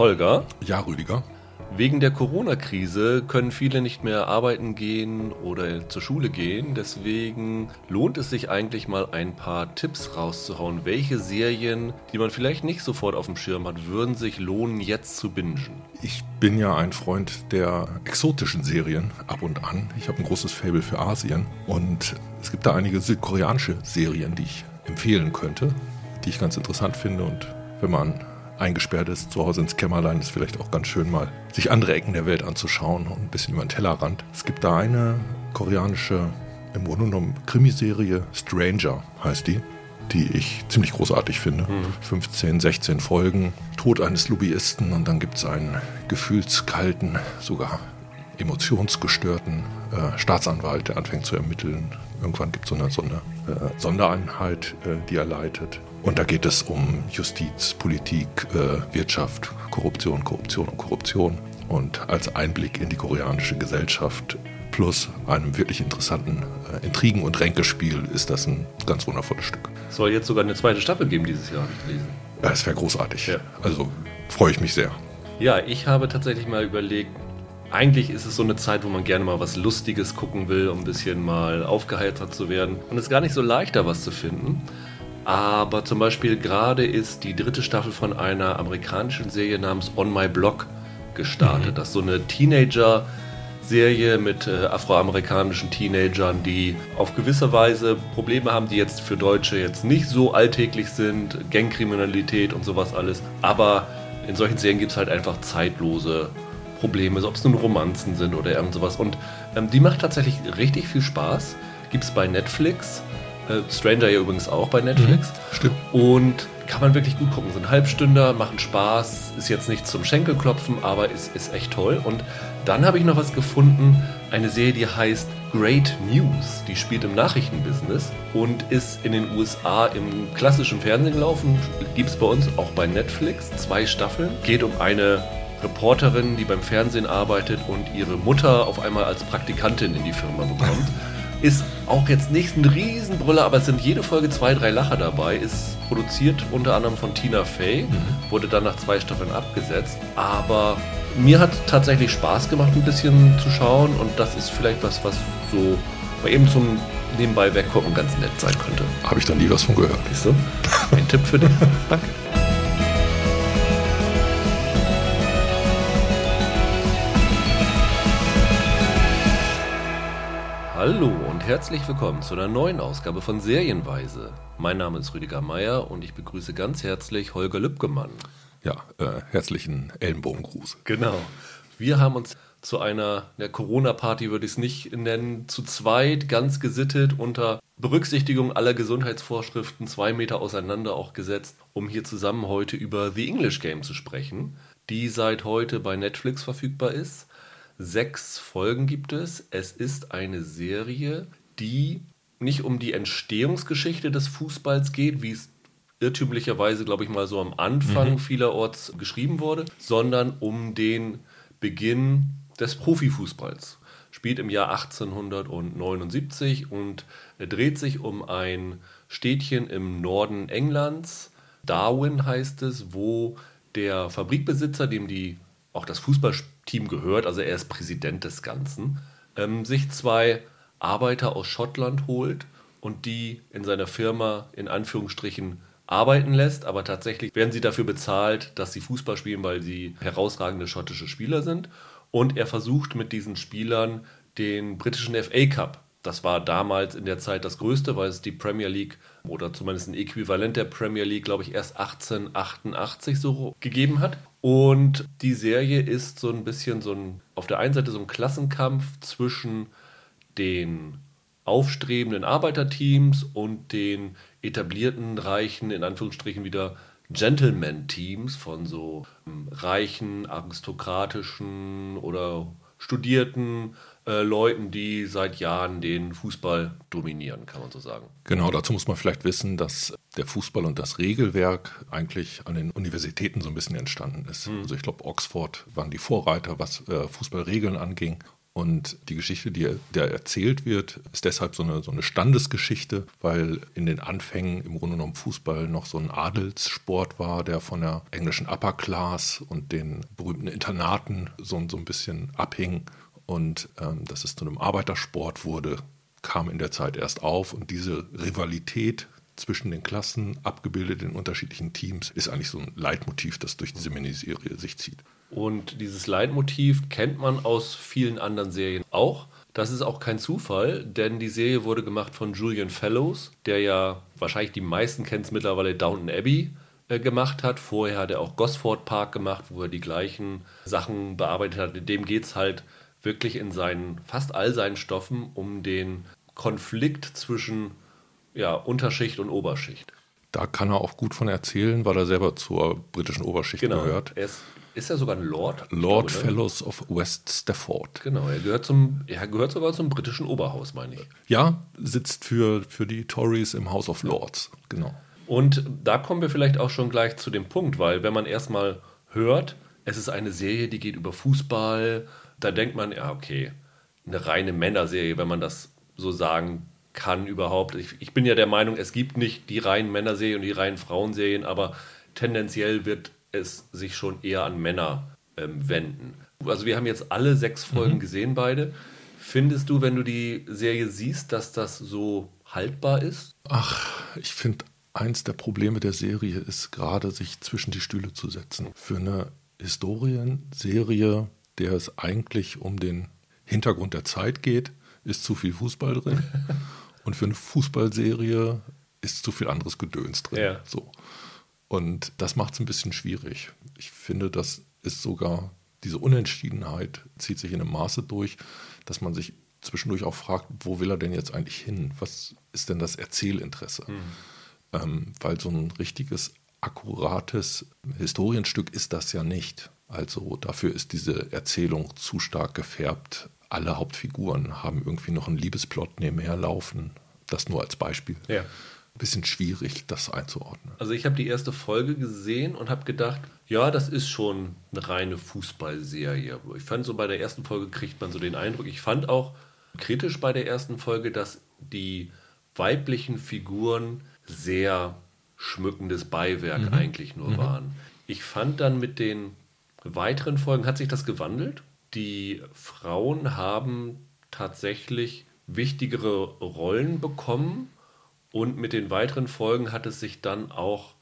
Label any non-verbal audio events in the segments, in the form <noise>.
Holger. Ja, Rüdiger. Wegen der Corona-Krise können viele nicht mehr arbeiten gehen oder zur Schule gehen. Deswegen lohnt es sich eigentlich mal ein paar Tipps rauszuhauen. Welche Serien, die man vielleicht nicht sofort auf dem Schirm hat, würden sich lohnen, jetzt zu bingen? Ich bin ja ein Freund der exotischen Serien ab und an. Ich habe ein großes Fable für Asien und es gibt da einige südkoreanische Serien, die ich empfehlen könnte, die ich ganz interessant finde und wenn man eingesperrt ist, zu Hause ins Kämmerlein, ist vielleicht auch ganz schön mal, sich andere Ecken der Welt anzuschauen und ein bisschen über den Tellerrand. Es gibt da eine koreanische, im Grunde genommen Krimiserie, Stranger heißt die, die ich ziemlich großartig finde. Mhm. 15, 16 Folgen, Tod eines Lobbyisten und dann gibt es einen gefühlskalten, sogar emotionsgestörten äh, Staatsanwalt, der anfängt zu ermitteln. Irgendwann gibt es so eine, so eine äh, Sondereinheit, äh, die er leitet. Und da geht es um Justiz, Politik, äh, Wirtschaft, Korruption, Korruption und Korruption. Und als Einblick in die koreanische Gesellschaft plus einem wirklich interessanten äh, Intrigen- und Ränkespiel ist das ein ganz wundervolles Stück. Soll jetzt sogar eine zweite Staffel geben dieses Jahr, habe ich gelesen. Ja, es wäre großartig. Ja. Also freue ich mich sehr. Ja, ich habe tatsächlich mal überlegt, eigentlich ist es so eine Zeit, wo man gerne mal was Lustiges gucken will, um ein bisschen mal aufgeheitert zu werden. Und es ist gar nicht so leicht, da was zu finden. Aber zum Beispiel gerade ist die dritte Staffel von einer amerikanischen Serie namens On My Block gestartet. Mhm. Das ist so eine Teenager- Serie mit äh, afroamerikanischen Teenagern, die auf gewisse Weise Probleme haben, die jetzt für Deutsche jetzt nicht so alltäglich sind, Gangkriminalität und sowas alles. Aber in solchen Serien gibt es halt einfach zeitlose Probleme, ob es nun Romanzen sind oder irgend sowas. Und ähm, die macht tatsächlich richtig viel Spaß. Gibt es bei Netflix. Äh, Stranger ja übrigens auch bei Netflix. Mhm, stimmt. Und kann man wirklich gut gucken. Sind Halbstünder, machen Spaß, ist jetzt nicht zum Schenkelklopfen, aber ist, ist echt toll. Und dann habe ich noch was gefunden, eine Serie, die heißt Great News. Die spielt im Nachrichtenbusiness und ist in den USA im klassischen Fernsehen gelaufen. Gibt es bei uns auch bei Netflix. Zwei Staffeln. Geht um eine Reporterin, die beim Fernsehen arbeitet und ihre Mutter auf einmal als Praktikantin in die Firma bekommt. <laughs> Ist auch jetzt nicht ein Riesenbrüller, aber es sind jede Folge zwei, drei Lacher dabei. Ist produziert unter anderem von Tina Fey, mhm. wurde dann nach zwei Staffeln abgesetzt. Aber mir hat tatsächlich Spaß gemacht, ein bisschen zu schauen und das ist vielleicht was, was so mal eben zum nebenbei weggucken ganz nett sein könnte. Habe ich da nie was von gehört. Siehst du? Ein Tipp für dich. <laughs> Danke. Hallo herzlich willkommen zu einer neuen Ausgabe von Serienweise. Mein Name ist Rüdiger Meier und ich begrüße ganz herzlich Holger Lübgemann. Ja, äh, herzlichen Ellenbogengruß. Genau. Wir haben uns zu einer der Corona-Party, würde ich es nicht nennen, zu zweit ganz gesittet unter Berücksichtigung aller Gesundheitsvorschriften zwei Meter auseinander auch gesetzt, um hier zusammen heute über The English Game zu sprechen, die seit heute bei Netflix verfügbar ist Sechs Folgen gibt es. Es ist eine Serie, die nicht um die Entstehungsgeschichte des Fußballs geht, wie es irrtümlicherweise, glaube ich mal, so am Anfang mhm. vielerorts geschrieben wurde, sondern um den Beginn des Profifußballs. Spielt im Jahr 1879 und dreht sich um ein Städtchen im Norden Englands. Darwin heißt es, wo der Fabrikbesitzer, dem die auch das Fußballteam gehört, also er ist Präsident des Ganzen, ähm, sich zwei Arbeiter aus Schottland holt und die in seiner Firma in Anführungsstrichen arbeiten lässt, aber tatsächlich werden sie dafür bezahlt, dass sie Fußball spielen, weil sie herausragende schottische Spieler sind. Und er versucht mit diesen Spielern den britischen FA Cup das war damals in der Zeit das Größte, weil es die Premier League oder zumindest ein Äquivalent der Premier League, glaube ich, erst 1888 so gegeben hat. Und die Serie ist so ein bisschen so ein, auf der einen Seite so ein Klassenkampf zwischen den aufstrebenden Arbeiterteams und den etablierten, reichen, in Anführungsstrichen wieder Gentleman-Teams von so ähm, reichen, aristokratischen oder studierten äh, Leuten, die seit Jahren den Fußball dominieren, kann man so sagen. Genau, dazu muss man vielleicht wissen, dass der Fußball und das Regelwerk eigentlich an den Universitäten so ein bisschen entstanden ist. Mhm. Also ich glaube, Oxford waren die Vorreiter, was äh, Fußballregeln anging. Und die Geschichte, die der erzählt wird, ist deshalb so eine, so eine Standesgeschichte, weil in den Anfängen im Grunde genommen Fußball noch so ein Adelssport war, der von der englischen Upper Class und den berühmten Internaten so, so ein bisschen abhing. Und ähm, dass es zu einem Arbeitersport wurde, kam in der Zeit erst auf. Und diese Rivalität zwischen den Klassen, abgebildet in unterschiedlichen Teams, ist eigentlich so ein Leitmotiv, das durch diese Miniserie sich zieht. Und dieses Leitmotiv kennt man aus vielen anderen Serien auch. Das ist auch kein Zufall, denn die Serie wurde gemacht von Julian Fellows, der ja wahrscheinlich die meisten kennen es mittlerweile Downton Abbey äh, gemacht hat. Vorher hat er auch Gosford Park gemacht, wo er die gleichen Sachen bearbeitet hat. In dem geht es halt wirklich in seinen, fast all seinen Stoffen um den Konflikt zwischen ja, Unterschicht und Oberschicht. Da kann er auch gut von erzählen, weil er selber zur britischen Oberschicht genau. gehört. Er ist, ist er sogar ein Lord? Lord glaube, ne? Fellows of West Stafford. Genau, er gehört, zum, er gehört sogar zum britischen Oberhaus, meine ich. Ja, sitzt für, für die Tories im House of Lords. Genau. Und da kommen wir vielleicht auch schon gleich zu dem Punkt, weil wenn man erstmal hört, es ist eine Serie, die geht über Fußball, da denkt man, ja, okay, eine reine Männerserie, wenn man das so sagen kann überhaupt. Ich, ich bin ja der Meinung, es gibt nicht die reinen Männerserien und die reinen Frauenserien, aber tendenziell wird es sich schon eher an Männer ähm, wenden. Also wir haben jetzt alle sechs Folgen mhm. gesehen, beide. Findest du, wenn du die Serie siehst, dass das so haltbar ist? Ach, ich finde, eins der Probleme der Serie ist gerade, sich zwischen die Stühle zu setzen. Für eine Historienserie, der es eigentlich um den Hintergrund der Zeit geht, ist zu viel Fußball drin. <laughs> Und für eine Fußballserie ist zu viel anderes Gedöns drin. Ja. So. Und das macht es ein bisschen schwierig. Ich finde, das ist sogar, diese Unentschiedenheit zieht sich in einem Maße durch, dass man sich zwischendurch auch fragt, wo will er denn jetzt eigentlich hin? Was ist denn das Erzählinteresse? Mhm. Ähm, weil so ein richtiges, akkurates Historienstück ist das ja nicht. Also dafür ist diese Erzählung zu stark gefärbt alle Hauptfiguren haben irgendwie noch einen Liebesplot nebenher laufen. Das nur als Beispiel. Ja. Bisschen schwierig, das einzuordnen. Also ich habe die erste Folge gesehen und habe gedacht, ja, das ist schon eine reine Fußballserie. Ich fand so bei der ersten Folge kriegt man so den Eindruck. Ich fand auch kritisch bei der ersten Folge, dass die weiblichen Figuren sehr schmückendes Beiwerk mhm. eigentlich nur mhm. waren. Ich fand dann mit den weiteren Folgen hat sich das gewandelt die Frauen haben tatsächlich wichtigere Rollen bekommen und mit den weiteren Folgen hat es sich dann auch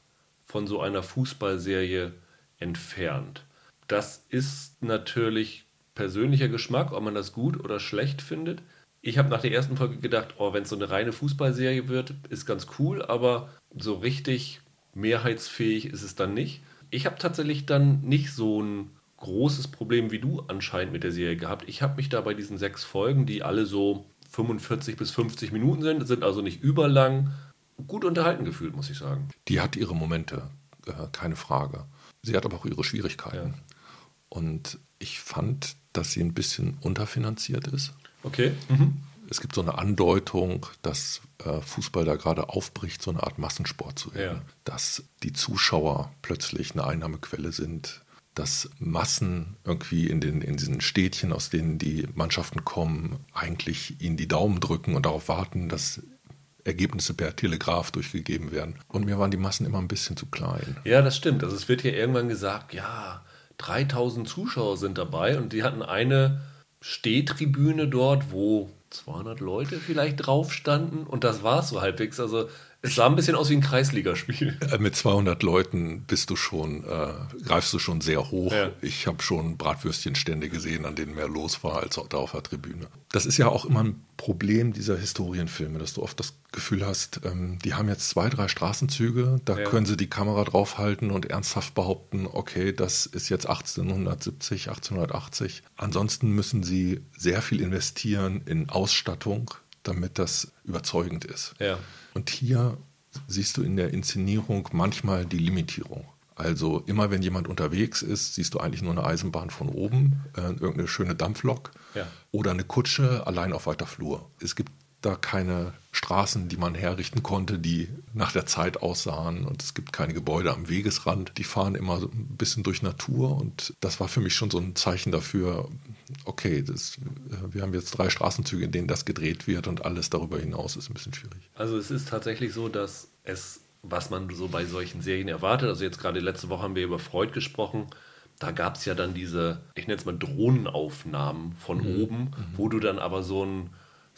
von so einer Fußballserie entfernt. Das ist natürlich persönlicher Geschmack, ob man das gut oder schlecht findet. Ich habe nach der ersten Folge gedacht, oh, wenn es so eine reine Fußballserie wird, ist ganz cool, aber so richtig mehrheitsfähig ist es dann nicht. Ich habe tatsächlich dann nicht so ein großes Problem wie du anscheinend mit der Serie gehabt. Ich habe mich da bei diesen sechs Folgen, die alle so 45 bis 50 Minuten sind, sind also nicht überlang, gut unterhalten gefühlt, muss ich sagen. Die hat ihre Momente, äh, keine Frage. Sie hat aber auch ihre Schwierigkeiten. Ja. Und ich fand, dass sie ein bisschen unterfinanziert ist. Okay. Mhm. Es gibt so eine Andeutung, dass äh, Fußball da gerade aufbricht, so eine Art Massensport zu werden. Ja. Dass die Zuschauer plötzlich eine Einnahmequelle sind, dass Massen irgendwie in, den, in diesen Städtchen, aus denen die Mannschaften kommen, eigentlich ihnen die Daumen drücken und darauf warten, dass Ergebnisse per Telegraph durchgegeben werden. Und mir waren die Massen immer ein bisschen zu klein. Ja, das stimmt. Also es wird hier irgendwann gesagt, ja, 3000 Zuschauer sind dabei und die hatten eine Stehtribüne dort, wo 200 Leute vielleicht drauf standen und das war es so halbwegs. Also es sah ein bisschen aus wie ein Kreisligaspiel. Äh, mit 200 Leuten bist du schon, äh, greifst du schon sehr hoch. Ja. Ich habe schon Bratwürstchenstände gesehen, an denen mehr los war als da auf der Tribüne. Das ist ja auch immer ein Problem dieser Historienfilme, dass du oft das Gefühl hast, ähm, die haben jetzt zwei, drei Straßenzüge, da ja. können sie die Kamera draufhalten und ernsthaft behaupten, okay, das ist jetzt 1870, 1880. Ansonsten müssen sie sehr viel investieren in Ausstattung, damit das überzeugend ist. Ja. Und hier siehst du in der Inszenierung manchmal die Limitierung. Also immer wenn jemand unterwegs ist, siehst du eigentlich nur eine Eisenbahn von oben, äh, irgendeine schöne Dampflok ja. oder eine Kutsche allein auf weiter Flur. Es gibt da keine Straßen, die man herrichten konnte, die nach der Zeit aussahen und es gibt keine Gebäude am Wegesrand. Die fahren immer so ein bisschen durch Natur und das war für mich schon so ein Zeichen dafür, okay, das, äh, wir haben jetzt drei Straßenzüge, in denen das gedreht wird und alles darüber hinaus ist ein bisschen schwierig. Also es ist tatsächlich so, dass es, was man so bei solchen Serien erwartet, also jetzt gerade letzte Woche haben wir über Freud gesprochen, da gab es ja dann diese, ich nenne es mal Drohnenaufnahmen von mhm. oben, mhm. wo du dann aber so ein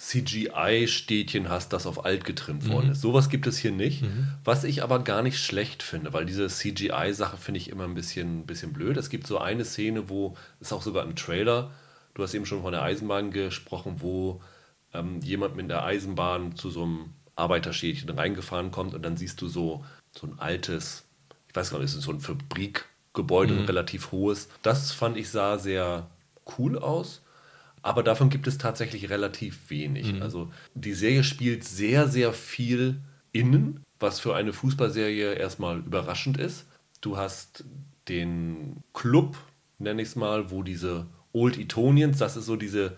CGI-Städtchen hast, das auf alt getrimmt worden mhm. ist. Sowas gibt es hier nicht, mhm. was ich aber gar nicht schlecht finde, weil diese CGI-Sache finde ich immer ein bisschen, bisschen blöd. Es gibt so eine Szene, wo, ist auch sogar im Trailer, du hast eben schon von der Eisenbahn gesprochen, wo ähm, jemand mit der Eisenbahn zu so einem Arbeiterschädchen reingefahren kommt und dann siehst du so, so ein altes, ich weiß gar nicht, ist so ein Fabrikgebäude, mhm. ein relativ hohes. Das fand ich sah sehr cool aus. Aber davon gibt es tatsächlich relativ wenig. Mhm. Also die Serie spielt sehr, sehr viel innen, was für eine Fußballserie erstmal überraschend ist. Du hast den Club, nenne ich es mal, wo diese Old Etonians, das ist so diese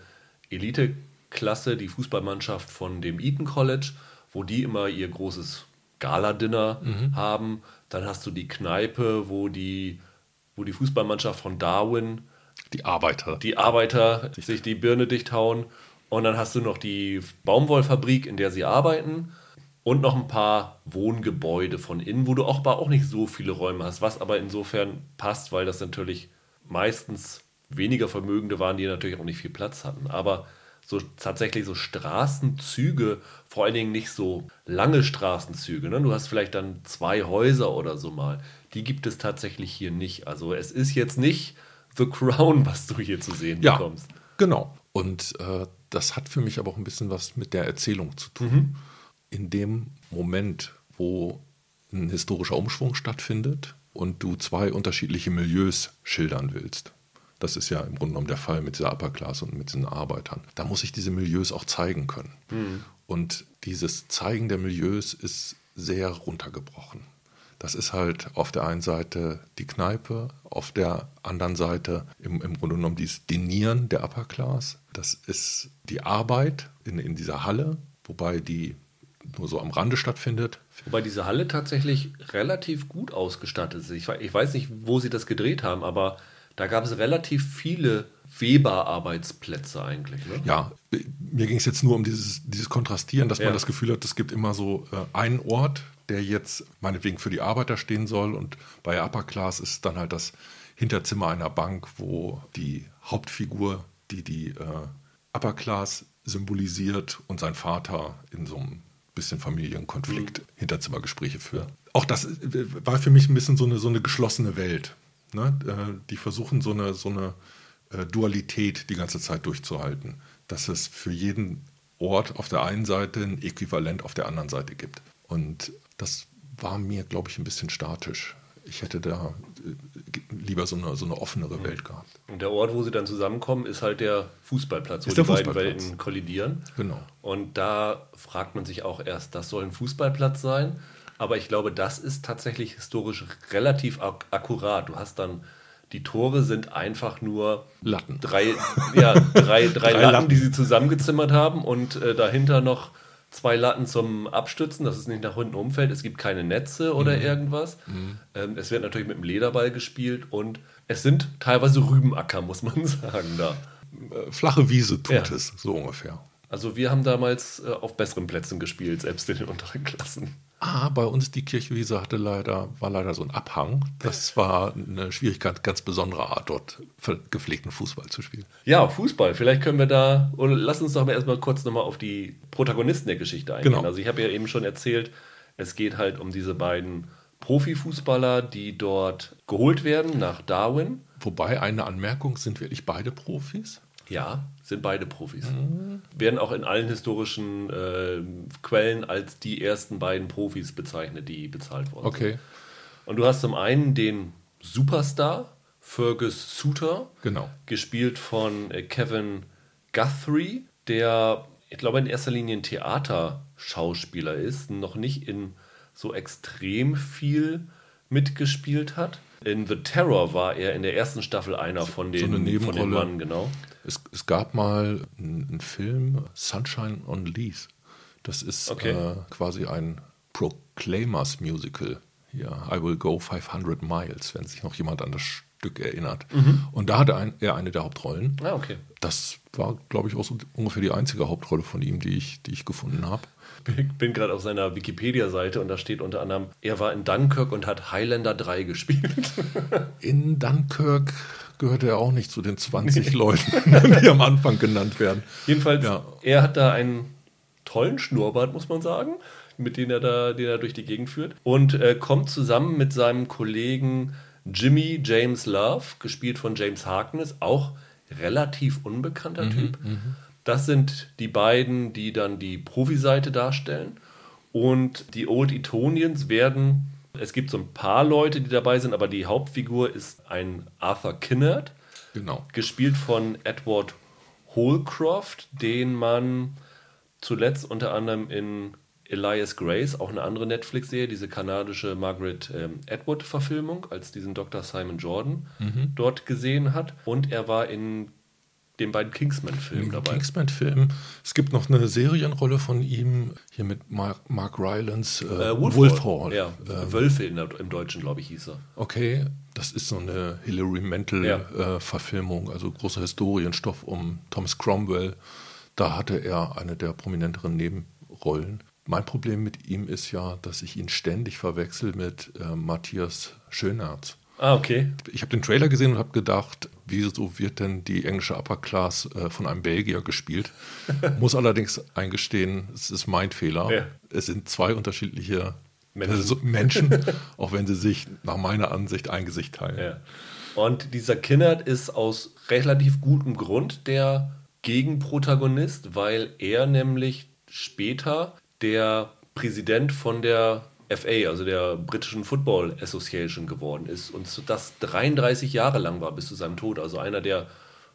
Elite-Klasse, die Fußballmannschaft von dem Eton College, wo die immer ihr großes Gala-Dinner mhm. haben. Dann hast du die Kneipe, wo die, wo die Fußballmannschaft von Darwin die Arbeiter. Die Arbeiter sich die Birne dicht hauen. Und dann hast du noch die Baumwollfabrik, in der sie arbeiten. Und noch ein paar Wohngebäude von innen, wo du auch, auch nicht so viele Räume hast. Was aber insofern passt, weil das natürlich meistens weniger Vermögende waren, die natürlich auch nicht viel Platz hatten. Aber so tatsächlich so Straßenzüge, vor allen Dingen nicht so lange Straßenzüge. Ne? Du hast vielleicht dann zwei Häuser oder so mal. Die gibt es tatsächlich hier nicht. Also es ist jetzt nicht The Crown, was du hier zu sehen ja, bekommst. Genau. Und äh, das hat für mich aber auch ein bisschen was mit der Erzählung zu tun. Mhm. In dem Moment, wo ein historischer Umschwung stattfindet und du zwei unterschiedliche Milieus schildern willst. Das ist ja im Grunde genommen der Fall mit dieser Upper Class und mit diesen Arbeitern. Da muss ich diese Milieus auch zeigen können. Mhm. Und dieses Zeigen der Milieus ist sehr runtergebrochen. Das ist halt auf der einen Seite die Kneipe, auf der anderen Seite im, im Grunde genommen dieses Denieren der Upper Class. Das ist die Arbeit in, in dieser Halle, wobei die nur so am Rande stattfindet. Wobei diese Halle tatsächlich relativ gut ausgestattet ist. Ich, ich weiß nicht, wo sie das gedreht haben, aber da gab es relativ viele Weber-Arbeitsplätze eigentlich. Ne? Ja, mir ging es jetzt nur um dieses, dieses Kontrastieren, dass ja. man das Gefühl hat, es gibt immer so äh, einen Ort, der jetzt meinetwegen für die Arbeiter stehen soll. Und bei Upper Class ist dann halt das Hinterzimmer einer Bank, wo die Hauptfigur, die die äh, Upper Class symbolisiert und sein Vater in so einem bisschen Familienkonflikt mhm. Hinterzimmergespräche führt. Auch das äh, war für mich ein bisschen so eine, so eine geschlossene Welt. Ne? Äh, die versuchen so eine, so eine äh, Dualität die ganze Zeit durchzuhalten, dass es für jeden Ort auf der einen Seite ein Äquivalent auf der anderen Seite gibt. Und das war mir, glaube ich, ein bisschen statisch. Ich hätte da äh, lieber so eine, so eine offenere mhm. Welt gehabt. Und der Ort, wo sie dann zusammenkommen, ist halt der Fußballplatz, wo ist die beiden Welten kollidieren. Genau. Und da fragt man sich auch erst, das soll ein Fußballplatz sein. Aber ich glaube, das ist tatsächlich historisch relativ ak akkurat. Du hast dann, die Tore sind einfach nur Latten. Drei, ja, drei, <laughs> drei, drei Latten, Latten, die sie zusammengezimmert haben und äh, dahinter noch zwei Latten zum Abstützen, dass es nicht nach unten umfällt. Es gibt keine Netze oder mhm. irgendwas. Mhm. Ähm, es wird natürlich mit dem Lederball gespielt und es sind teilweise Rübenacker, muss man <laughs> sagen, da. Äh, flache Wiese tut ja. es, so ungefähr. Also wir haben damals äh, auf besseren Plätzen gespielt, selbst in den unteren Klassen. Ah, bei uns die Kirchwiese hatte leider, war leider so ein Abhang. Das war eine Schwierigkeit, ganz besondere Art, dort gepflegten Fußball zu spielen. Ja, Fußball. Vielleicht können wir da, oder lass uns doch mal erstmal kurz nochmal auf die Protagonisten der Geschichte eingehen. Genau. Also ich habe ja eben schon erzählt, es geht halt um diese beiden Profifußballer, die dort geholt werden nach Darwin. Wobei eine Anmerkung, sind wirklich beide Profis? Ja, sind beide Profis. Mhm. Werden auch in allen historischen äh, Quellen als die ersten beiden Profis bezeichnet, die bezahlt wurden. Okay. Und du hast zum einen den Superstar Fergus Suter, genau. gespielt von äh, Kevin Guthrie, der, ich glaube, in erster Linie ein Theaterschauspieler ist, noch nicht in so extrem viel mitgespielt hat. In The Terror war er in der ersten Staffel einer von den, so eine von den Mann, genau. Es, es gab mal einen Film, Sunshine on Lease. Das ist okay. äh, quasi ein Proclaimers Musical. Ja, I Will Go 500 Miles, wenn sich noch jemand an das Stück erinnert. Mhm. Und da hatte ein, er eine der Hauptrollen. Ah, okay. Das war, glaube ich, auch so ungefähr die einzige Hauptrolle von ihm, die ich, die ich gefunden habe. Ich bin gerade auf seiner Wikipedia-Seite und da steht unter anderem, er war in Dunkirk und hat Highlander 3 gespielt. <laughs> In Dunkirk gehörte er auch nicht zu den 20 nee. Leuten, <laughs> die am Anfang genannt werden. Jedenfalls, ja. er hat da einen tollen Schnurrbart, muss man sagen, mit dem er da, den er durch die Gegend führt. Und äh, kommt zusammen mit seinem Kollegen Jimmy James Love, gespielt von James Harkness, auch relativ unbekannter mhm, Typ. Mhm. Das sind die beiden, die dann die Profi-Seite darstellen. Und die Old Etonians werden, es gibt so ein paar Leute, die dabei sind, aber die Hauptfigur ist ein Arthur Kinnard. Genau. Gespielt von Edward Holcroft, den man zuletzt unter anderem in Elias Grace, auch eine andere Netflix-Serie, diese kanadische Margaret ähm, Atwood-Verfilmung, als diesen Dr. Simon Jordan mhm. dort gesehen hat. Und er war in den beiden Kingsman-Filmen dabei. Kingsman-Film. Es gibt noch eine Serienrolle von ihm, hier mit Mark, Mark Rylance, äh, äh, Wolf, Wolf Hall. Hall. Ja, ähm, Wölfe in, im Deutschen, glaube ich, hieß er. Okay, das ist so eine Hilary Mantel-Verfilmung, ja. äh, also großer Historienstoff um Thomas Cromwell. Da hatte er eine der prominenteren Nebenrollen. Mein Problem mit ihm ist ja, dass ich ihn ständig verwechsel mit äh, Matthias Schönerz. Ah, okay. Ich habe den Trailer gesehen und habe gedacht, wieso wird denn die englische Upper Class äh, von einem Belgier gespielt? <laughs> Muss allerdings eingestehen, es ist mein Fehler. Ja. Es sind zwei unterschiedliche Menschen, Menschen <laughs> auch wenn sie sich nach meiner Ansicht ein Gesicht teilen. Ja. Und dieser Kinnert ist aus relativ gutem Grund der Gegenprotagonist, weil er nämlich später der Präsident von der FA, also der britischen Football Association geworden ist und das 33 Jahre lang war bis zu seinem Tod, also einer der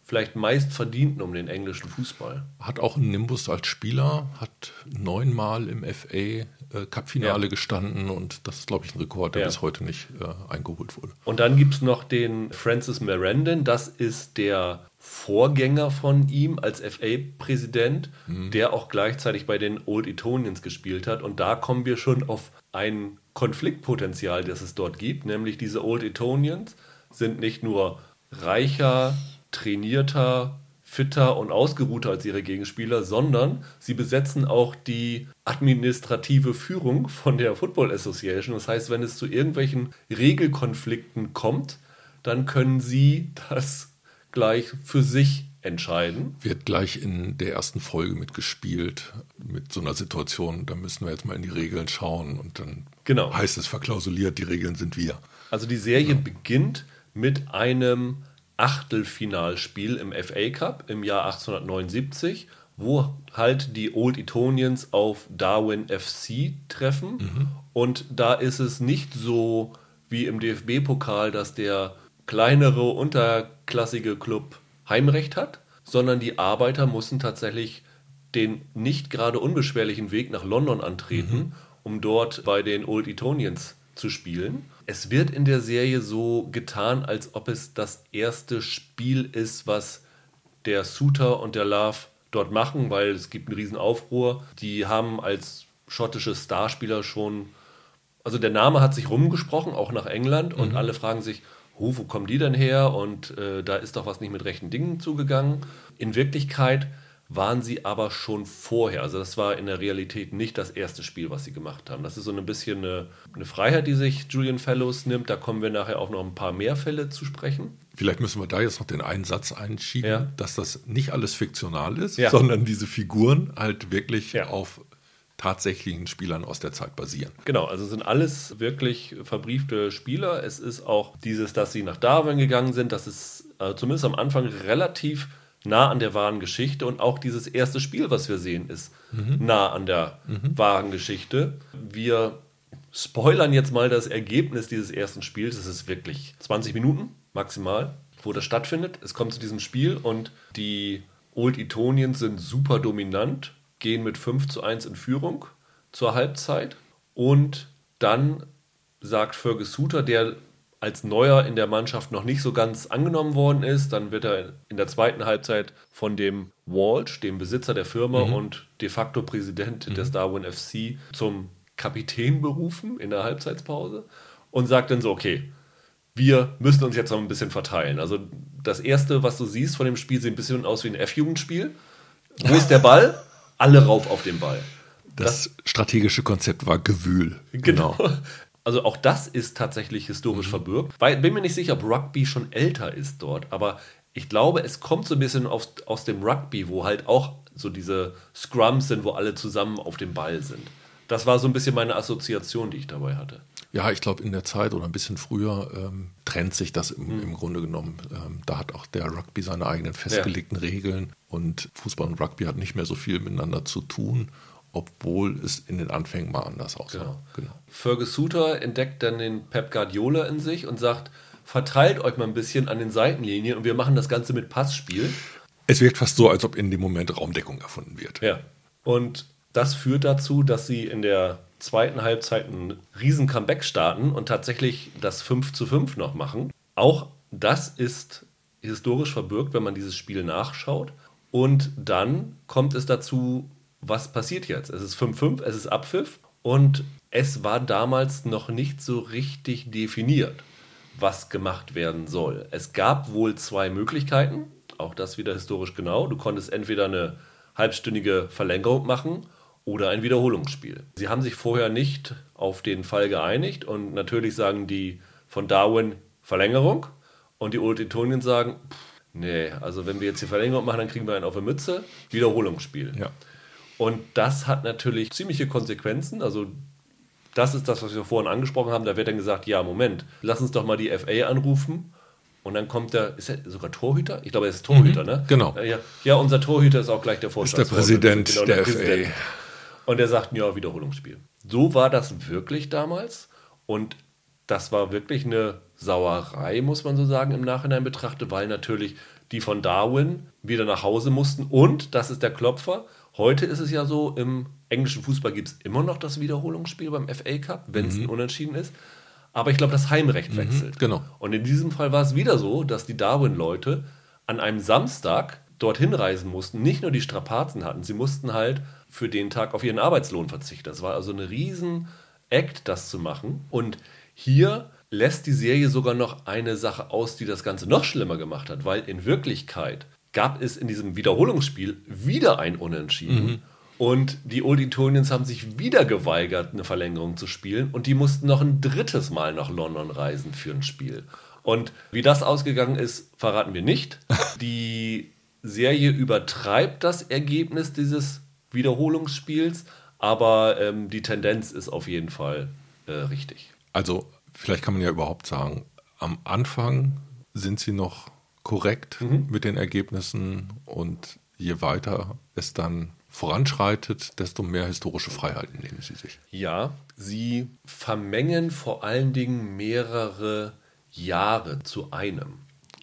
vielleicht meist verdienten um den englischen Fußball. Hat auch einen Nimbus als Spieler, hat neunmal im FA äh, Cup-Finale ja. gestanden und das ist, glaube ich, ein Rekord, der ja. bis heute nicht äh, eingeholt wurde. Und dann gibt es noch den Francis Merendon, das ist der Vorgänger von ihm als FA-Präsident, mhm. der auch gleichzeitig bei den Old Etonians gespielt hat. Und da kommen wir schon auf ein Konfliktpotenzial, das es dort gibt, nämlich diese Old Etonians sind nicht nur reicher, trainierter, fitter und ausgeruhter als ihre Gegenspieler, sondern sie besetzen auch die administrative Führung von der Football Association. Das heißt, wenn es zu irgendwelchen Regelkonflikten kommt, dann können sie das gleich für sich entscheiden. Wird gleich in der ersten Folge mitgespielt, mit so einer Situation, da müssen wir jetzt mal in die Regeln schauen und dann genau. heißt es verklausuliert, die Regeln sind wir. Also die Serie ja. beginnt mit einem Achtelfinalspiel im FA Cup im Jahr 1879, wo halt die Old Etonians auf Darwin FC treffen. Mhm. Und da ist es nicht so wie im DFB-Pokal, dass der kleinere, unterklassige Club Heimrecht hat, sondern die Arbeiter mussten tatsächlich den nicht gerade unbeschwerlichen Weg nach London antreten, mhm. um dort bei den Old Etonians zu spielen. Es wird in der Serie so getan, als ob es das erste Spiel ist, was der Suter und der Love dort machen, weil es gibt einen riesen Aufruhr. Die haben als schottische Starspieler schon, also der Name hat sich rumgesprochen, auch nach England, und mhm. alle fragen sich, oh, wo kommen die denn her? Und äh, da ist doch was nicht mit rechten Dingen zugegangen. In Wirklichkeit waren sie aber schon vorher. Also das war in der Realität nicht das erste Spiel, was sie gemacht haben. Das ist so ein bisschen eine, eine Freiheit, die sich Julian Fellows nimmt. Da kommen wir nachher auch noch ein paar mehr Fälle zu sprechen. Vielleicht müssen wir da jetzt noch den einen Satz einschieben, ja. dass das nicht alles fiktional ist, ja. sondern diese Figuren halt wirklich ja. auf tatsächlichen Spielern aus der Zeit basieren. Genau, also sind alles wirklich verbriefte Spieler. Es ist auch dieses, dass sie nach Darwin gegangen sind, das ist äh, zumindest am Anfang relativ nah an der wahren Geschichte und auch dieses erste Spiel, was wir sehen, ist mhm. nah an der mhm. wahren Geschichte. Wir spoilern jetzt mal das Ergebnis dieses ersten Spiels. Es ist wirklich 20 Minuten maximal, wo das stattfindet. Es kommt zu diesem Spiel und die Old Etonians sind super dominant gehen mit 5 zu 1 in Führung zur Halbzeit. Und dann sagt Fergus Suter, der als Neuer in der Mannschaft noch nicht so ganz angenommen worden ist, dann wird er in der zweiten Halbzeit von dem Walsh, dem Besitzer der Firma mhm. und de facto Präsident mhm. des Darwin FC, zum Kapitän berufen in der Halbzeitpause und sagt dann so, okay, wir müssen uns jetzt noch ein bisschen verteilen. Also das erste, was du siehst von dem Spiel, sieht ein bisschen aus wie ein F-Jugendspiel. Wo ist der Ball? <laughs> Alle rauf auf den Ball. Das, das strategische Konzept war Gewühl. Genau. <laughs> Also auch das ist tatsächlich historisch mhm. verbürgt. Weil, bin mir nicht sicher, ob Rugby schon älter ist dort, aber ich glaube, es kommt so ein bisschen aus, aus dem Rugby, wo halt auch so diese Scrums sind, wo alle zusammen auf dem Ball sind. Das war so ein bisschen meine Assoziation, die ich dabei hatte. Ja, ich glaube, in der Zeit oder ein bisschen früher ähm, trennt sich das im, mhm. im Grunde genommen. Ähm, da hat auch der Rugby seine eigenen festgelegten ja. Regeln und Fußball und Rugby hat nicht mehr so viel miteinander zu tun obwohl es in den Anfängen mal anders aussah. Genau. Genau. Fergus Suter entdeckt dann den Pep Guardiola in sich und sagt, verteilt euch mal ein bisschen an den Seitenlinien und wir machen das Ganze mit Passspiel. Es wirkt fast so, als ob in dem Moment Raumdeckung erfunden wird. Ja. Und das führt dazu, dass sie in der zweiten Halbzeit einen riesen Comeback starten und tatsächlich das 5 zu 5 noch machen. Auch das ist historisch verbürgt, wenn man dieses Spiel nachschaut. Und dann kommt es dazu, was passiert jetzt? Es ist 5-5, es ist Abpfiff und es war damals noch nicht so richtig definiert, was gemacht werden soll. Es gab wohl zwei Möglichkeiten, auch das wieder historisch genau. Du konntest entweder eine halbstündige Verlängerung machen oder ein Wiederholungsspiel. Sie haben sich vorher nicht auf den Fall geeinigt und natürlich sagen die von Darwin Verlängerung und die Old Etonians sagen, pff, nee, also wenn wir jetzt die Verlängerung machen, dann kriegen wir einen auf der Mütze, Wiederholungsspiel. Ja. Und das hat natürlich ziemliche Konsequenzen. Also das ist das, was wir vorhin angesprochen haben. Da wird dann gesagt, ja, Moment, lass uns doch mal die FA anrufen. Und dann kommt der, ist er sogar Torhüter? Ich glaube, er ist Torhüter, mhm, ne? Genau. Ja, ja, unser Torhüter ist auch gleich der Vorstand. Ist der Präsident genau, der, der Präsident. FA. Und er sagt, ja, Wiederholungsspiel. So war das wirklich damals. Und das war wirklich eine Sauerei, muss man so sagen, im Nachhinein betrachtet, weil natürlich die von Darwin wieder nach Hause mussten. Und, das ist der Klopfer, Heute ist es ja so, im englischen Fußball gibt es immer noch das Wiederholungsspiel beim FA Cup, wenn es mhm. ein Unentschieden ist. Aber ich glaube, das Heimrecht mhm, wechselt. Genau. Und in diesem Fall war es wieder so, dass die Darwin-Leute an einem Samstag dorthin reisen mussten, nicht nur die Strapazen hatten, sie mussten halt für den Tag auf ihren Arbeitslohn verzichten. Das war also eine riesen Act, das zu machen. Und hier lässt die Serie sogar noch eine Sache aus, die das Ganze noch schlimmer gemacht hat, weil in Wirklichkeit gab es in diesem Wiederholungsspiel wieder ein Unentschieden. Mhm. Und die Old Etonians haben sich wieder geweigert, eine Verlängerung zu spielen. Und die mussten noch ein drittes Mal nach London reisen für ein Spiel. Und wie das ausgegangen ist, verraten wir nicht. <laughs> Die Serie übertreibt das Ergebnis dieses Wiederholungsspiels, aber ähm, die Tendenz ist auf jeden Fall äh, richtig. Also, vielleicht kann man ja überhaupt sagen, am Anfang sind sie noch korrekt mhm. mit den Ergebnissen und je weiter es dann voranschreitet, desto mehr historische Freiheiten nehmen sie sich. Ja, sie vermengen vor allen Dingen mehrere Jahre zu einem.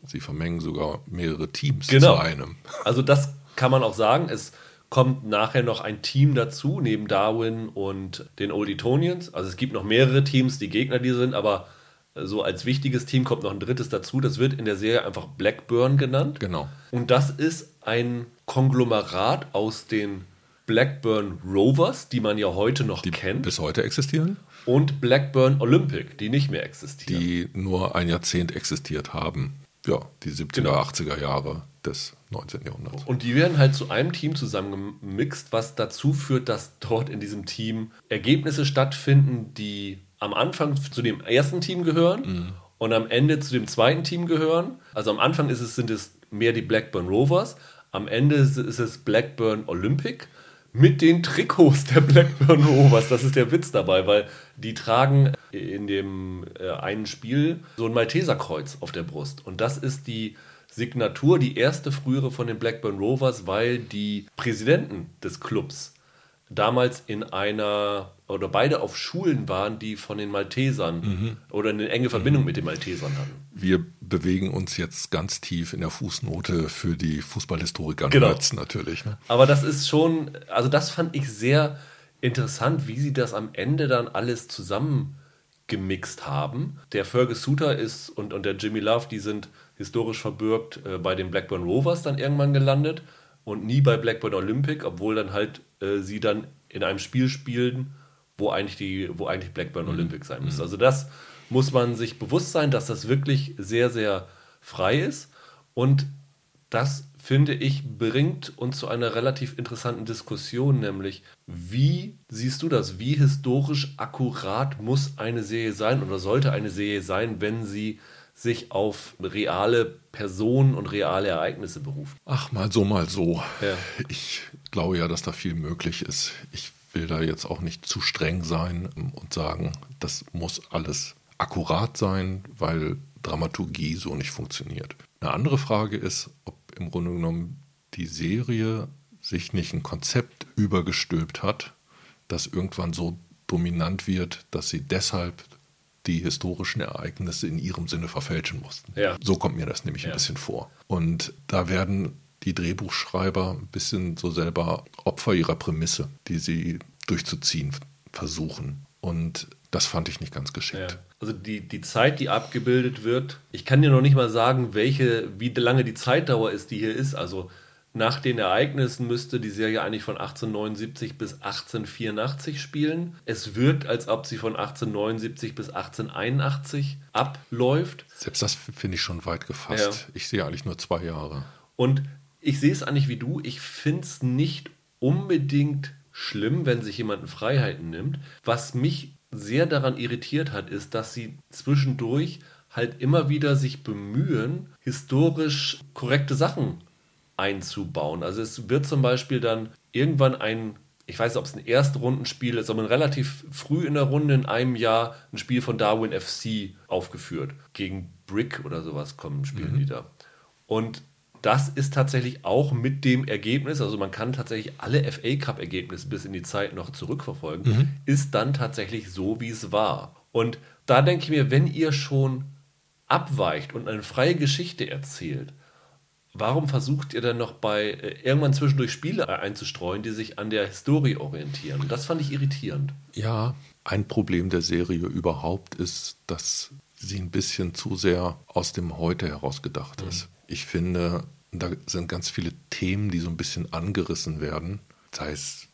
Sie vermengen sogar mehrere Teams genau. zu einem. <laughs> Also das kann man auch sagen. Es kommt nachher noch ein Team dazu, neben Darwin und den Old Etonians. Also es gibt noch mehrere Teams, die Gegner die sind, aber so als wichtiges Team kommt noch ein drittes dazu. Das wird in der Serie einfach Blackburn genannt. Genau. Und das ist ein Konglomerat aus den Blackburn Rovers, die man ja heute noch die kennt. Bis heute existieren. Und Blackburn Olympic, die nicht mehr existieren. Die nur ein Jahrzehnt existiert haben. Ja, die 70er, genau. 80er Jahre des 19. Jahrhunderts. Und die werden halt zu einem Team zusammengemixt, was dazu führt, dass dort in diesem Team Ergebnisse stattfinden, die am Anfang zu dem ersten Team gehören mhm. und am Ende zu dem zweiten Team gehören. Also am Anfang ist es, sind es mehr die Blackburn Rovers, am Ende ist es Blackburn Olympic mit den Trikots der Blackburn Rovers. Das ist der Witz dabei, weil die tragen in dem äh, einen Spiel so ein Malteserkreuz auf der Brust. Und das ist die Signatur, die erste frühere von den Blackburn Rovers, weil die Präsidenten des Clubs damals in einer oder beide auf Schulen waren, die von den Maltesern mhm. oder eine enge Verbindung mhm. mit den Maltesern hatten. Wir bewegen uns jetzt ganz tief in der Fußnote für die Fußballhistoriker genau. natürlich. Ne? Aber das ist schon, also das fand ich sehr interessant, wie sie das am Ende dann alles zusammengemixt haben. Der Fergus Suter ist und, und der Jimmy Love, die sind historisch verbürgt äh, bei den Blackburn Rovers dann irgendwann gelandet und nie bei Blackburn Olympic, obwohl dann halt äh, sie dann in einem Spiel spielen, wo eigentlich, die, wo eigentlich Blackburn mhm. Olympic sein müsste. Also das muss man sich bewusst sein, dass das wirklich sehr, sehr frei ist. Und das, finde ich, bringt uns zu einer relativ interessanten Diskussion, nämlich wie siehst du das? Wie historisch akkurat muss eine Serie sein oder sollte eine Serie sein, wenn sie sich auf reale Personen und reale Ereignisse beruft? Ach, mal so, mal so. Ja. Ich glaube ja, dass da viel möglich ist. Ich will da jetzt auch nicht zu streng sein und sagen, das muss alles akkurat sein, weil Dramaturgie so nicht funktioniert. Eine andere Frage ist, ob im Grunde genommen die Serie sich nicht ein Konzept übergestülpt hat, das irgendwann so dominant wird, dass sie deshalb die historischen Ereignisse in ihrem Sinne verfälschen mussten. Ja. So kommt mir das nämlich ja. ein bisschen vor. Und da werden die Drehbuchschreiber ein bisschen so selber Opfer ihrer Prämisse, die sie durchzuziehen versuchen. Und das fand ich nicht ganz geschickt. Ja. Also die, die Zeit, die abgebildet wird, ich kann dir noch nicht mal sagen, welche, wie lange die Zeitdauer ist, die hier ist. Also nach den Ereignissen müsste die Serie eigentlich von 1879 bis 1884 spielen. Es wirkt, als ob sie von 1879 bis 1881 abläuft. Selbst das finde ich schon weit gefasst. Ja. Ich sehe eigentlich nur zwei Jahre. Und ich sehe es eigentlich wie du. Ich finde es nicht unbedingt schlimm, wenn sich jemand Freiheiten nimmt. Was mich sehr daran irritiert hat, ist, dass sie zwischendurch halt immer wieder sich bemühen, historisch korrekte Sachen einzubauen. Also es wird zum Beispiel dann irgendwann ein, ich weiß nicht, ob es ein Erstrundenspiel ist, aber relativ früh in der Runde in einem Jahr ein Spiel von Darwin FC aufgeführt. Gegen Brick oder sowas kommen, spielen mhm. die da. Und das ist tatsächlich auch mit dem Ergebnis, also man kann tatsächlich alle FA Cup-Ergebnisse bis in die Zeit noch zurückverfolgen, mhm. ist dann tatsächlich so, wie es war. Und da denke ich mir, wenn ihr schon abweicht und eine freie Geschichte erzählt, warum versucht ihr dann noch bei äh, irgendwann zwischendurch Spiele einzustreuen, die sich an der Historie orientieren? Das fand ich irritierend. Ja, ein Problem der Serie überhaupt ist, dass sie ein bisschen zu sehr aus dem Heute herausgedacht mhm. ist. Ich finde, da sind ganz viele Themen, die so ein bisschen angerissen werden. Sei es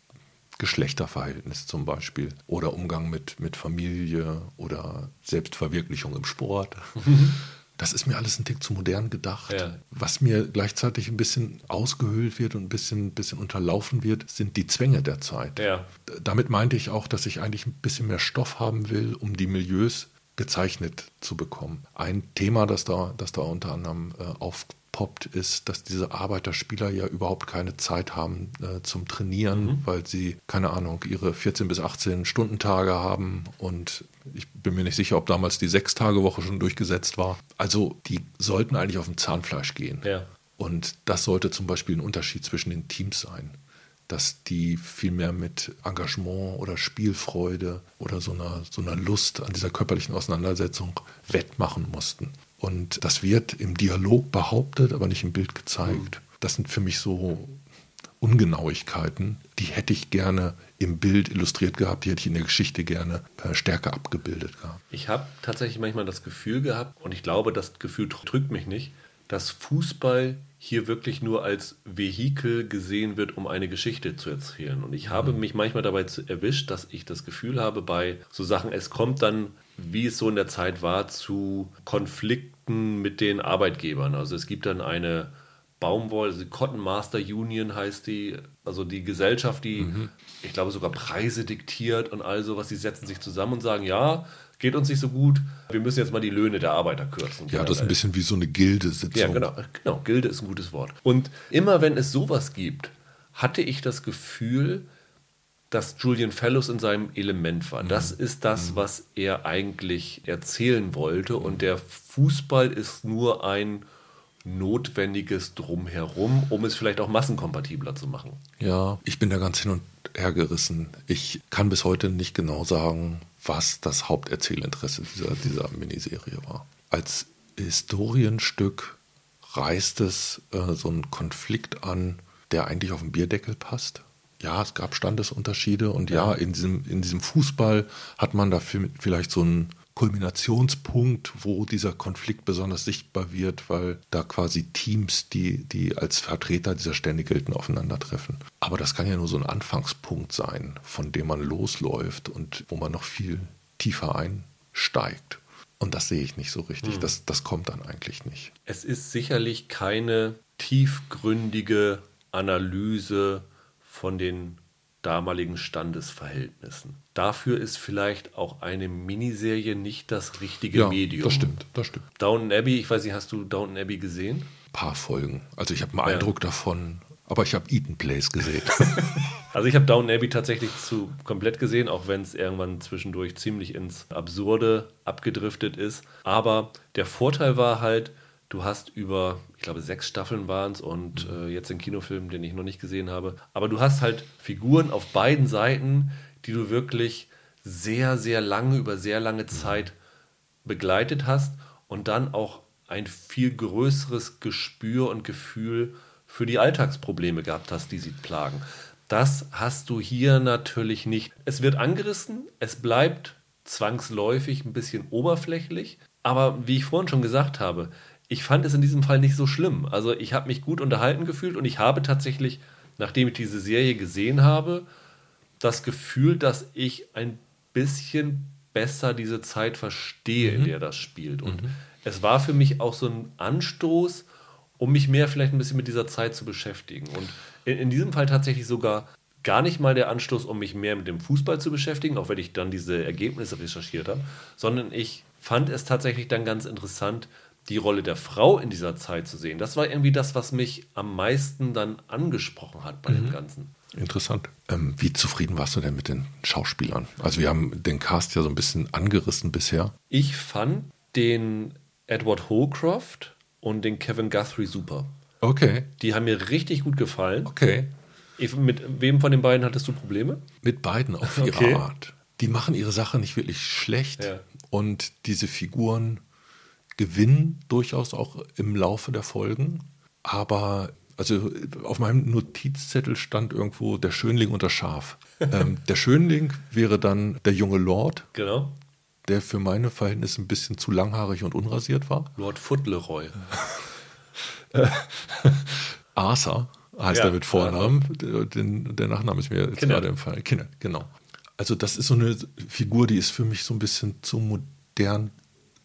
Geschlechterverhältnis zum Beispiel oder Umgang mit, mit Familie oder Selbstverwirklichung im Sport. <laughs> Das ist mir alles ein Tick zu modern gedacht. Ja. Was mir gleichzeitig ein bisschen ausgehöhlt wird und ein bisschen, bisschen unterlaufen wird, sind die Zwänge der Zeit. Ja. Damit meinte ich auch, dass ich eigentlich ein bisschen mehr Stoff haben will, um die Milieus gezeichnet zu bekommen. Ein Thema, das da, das da unter anderem äh, aufpoppt, ist, dass diese Arbeiterspieler ja überhaupt keine Zeit haben äh, zum Trainieren, mhm. weil sie, keine Ahnung, ihre 14 bis 18 Stundentage haben und ich bin mir nicht sicher, ob damals die Sechstagewoche schon durchgesetzt war. Also die sollten eigentlich auf dem Zahnfleisch gehen. Ja. Und das sollte zum Beispiel ein Unterschied zwischen den Teams sein dass die viel mehr mit Engagement oder Spielfreude oder so einer, so einer Lust an dieser körperlichen Auseinandersetzung wettmachen mussten. Und das wird im Dialog behauptet, aber nicht im Bild gezeigt. Das sind für mich so Ungenauigkeiten, die hätte ich gerne im Bild illustriert gehabt, die hätte ich in der Geschichte gerne äh, stärker abgebildet gehabt. Ich habe tatsächlich manchmal das Gefühl gehabt, und ich glaube, das Gefühl drückt mich nicht, dass Fußball hier wirklich nur als Vehikel gesehen wird, um eine Geschichte zu erzählen. Und ich habe mhm. mich manchmal dabei erwischt, dass ich das Gefühl habe, bei so Sachen, es kommt dann, wie es so in der Zeit war, zu Konflikten mit den Arbeitgebern. Also es gibt dann eine Baumwolle, also Cotton Master Union heißt die, also die Gesellschaft, die, mhm. ich glaube, sogar Preise diktiert und all sowas, die setzen sich zusammen und sagen, ja, geht uns nicht so gut, wir müssen jetzt mal die Löhne der Arbeiter kürzen. Ja, das ist ein bisschen wie so eine Gilde-Sitzung. Ja, genau, genau, Gilde ist ein gutes Wort. Und immer wenn es sowas gibt, hatte ich das Gefühl, dass Julian Fellows in seinem Element war. Das mhm. ist das, mhm. was er eigentlich erzählen wollte. Und der Fußball ist nur ein notwendiges Drumherum, um es vielleicht auch massenkompatibler zu machen. Ja, ich bin da ganz hin und her gerissen. Ich kann bis heute nicht genau sagen, was das Haupterzählinteresse dieser, dieser Miniserie war. Als Historienstück reißt es äh, so einen Konflikt an, der eigentlich auf den Bierdeckel passt. Ja, es gab Standesunterschiede und ja, ja in, diesem, in diesem Fußball hat man da vielleicht so einen Kulminationspunkt, wo dieser Konflikt besonders sichtbar wird, weil da quasi Teams, die, die als Vertreter dieser Stände gelten, aufeinandertreffen. Aber das kann ja nur so ein Anfangspunkt sein, von dem man losläuft und wo man noch viel tiefer einsteigt. Und das sehe ich nicht so richtig. Hm. Das, das kommt dann eigentlich nicht. Es ist sicherlich keine tiefgründige Analyse von den damaligen Standesverhältnissen. Dafür ist vielleicht auch eine Miniserie nicht das richtige ja, Medium. Das stimmt, das stimmt. Downton Abbey, ich weiß nicht, hast du Downton Abbey gesehen? Ein paar Folgen. Also ich habe einen ja. Eindruck davon, aber ich habe Eaton Place gesehen. <laughs> also ich habe Downton Abbey tatsächlich zu komplett gesehen, auch wenn es irgendwann zwischendurch ziemlich ins Absurde abgedriftet ist. Aber der Vorteil war halt, Du hast über, ich glaube, sechs Staffeln waren es und äh, jetzt den Kinofilm, den ich noch nicht gesehen habe. Aber du hast halt Figuren auf beiden Seiten, die du wirklich sehr, sehr lange, über sehr lange Zeit begleitet hast und dann auch ein viel größeres Gespür und Gefühl für die Alltagsprobleme gehabt hast, die sie plagen. Das hast du hier natürlich nicht. Es wird angerissen, es bleibt zwangsläufig ein bisschen oberflächlich, aber wie ich vorhin schon gesagt habe, ich fand es in diesem Fall nicht so schlimm. Also ich habe mich gut unterhalten gefühlt und ich habe tatsächlich, nachdem ich diese Serie gesehen habe, das Gefühl, dass ich ein bisschen besser diese Zeit verstehe, mhm. in der das spielt. Und mhm. es war für mich auch so ein Anstoß, um mich mehr vielleicht ein bisschen mit dieser Zeit zu beschäftigen. Und in, in diesem Fall tatsächlich sogar gar nicht mal der Anstoß, um mich mehr mit dem Fußball zu beschäftigen, auch wenn ich dann diese Ergebnisse recherchiert habe, sondern ich fand es tatsächlich dann ganz interessant, die Rolle der Frau in dieser Zeit zu sehen, das war irgendwie das, was mich am meisten dann angesprochen hat bei mhm. dem Ganzen. Interessant. Ähm, wie zufrieden warst du denn mit den Schauspielern? Also wir haben den Cast ja so ein bisschen angerissen bisher. Ich fand den Edward Holcroft und den Kevin Guthrie super. Okay. Die haben mir richtig gut gefallen. Okay. Ich, mit wem von den beiden hattest du Probleme? Mit beiden auf ihre okay. Art. Die machen ihre Sache nicht wirklich schlecht. Ja. Und diese Figuren gewinnen durchaus auch im Laufe der Folgen. Aber also auf meinem Notizzettel stand irgendwo der Schönling und das Schaf. <laughs> ähm, der Schönling wäre dann der junge Lord. Genau. Der für meine Verhältnisse ein bisschen zu langhaarig und unrasiert war. Lord Footleroy. <laughs> <laughs> Arthur heißt ja, er mit Vornamen. Der, der, Nachname ist mir jetzt Kinder. gerade im Fall. Kinder, genau. Also das ist so eine Figur, die ist für mich so ein bisschen zu modern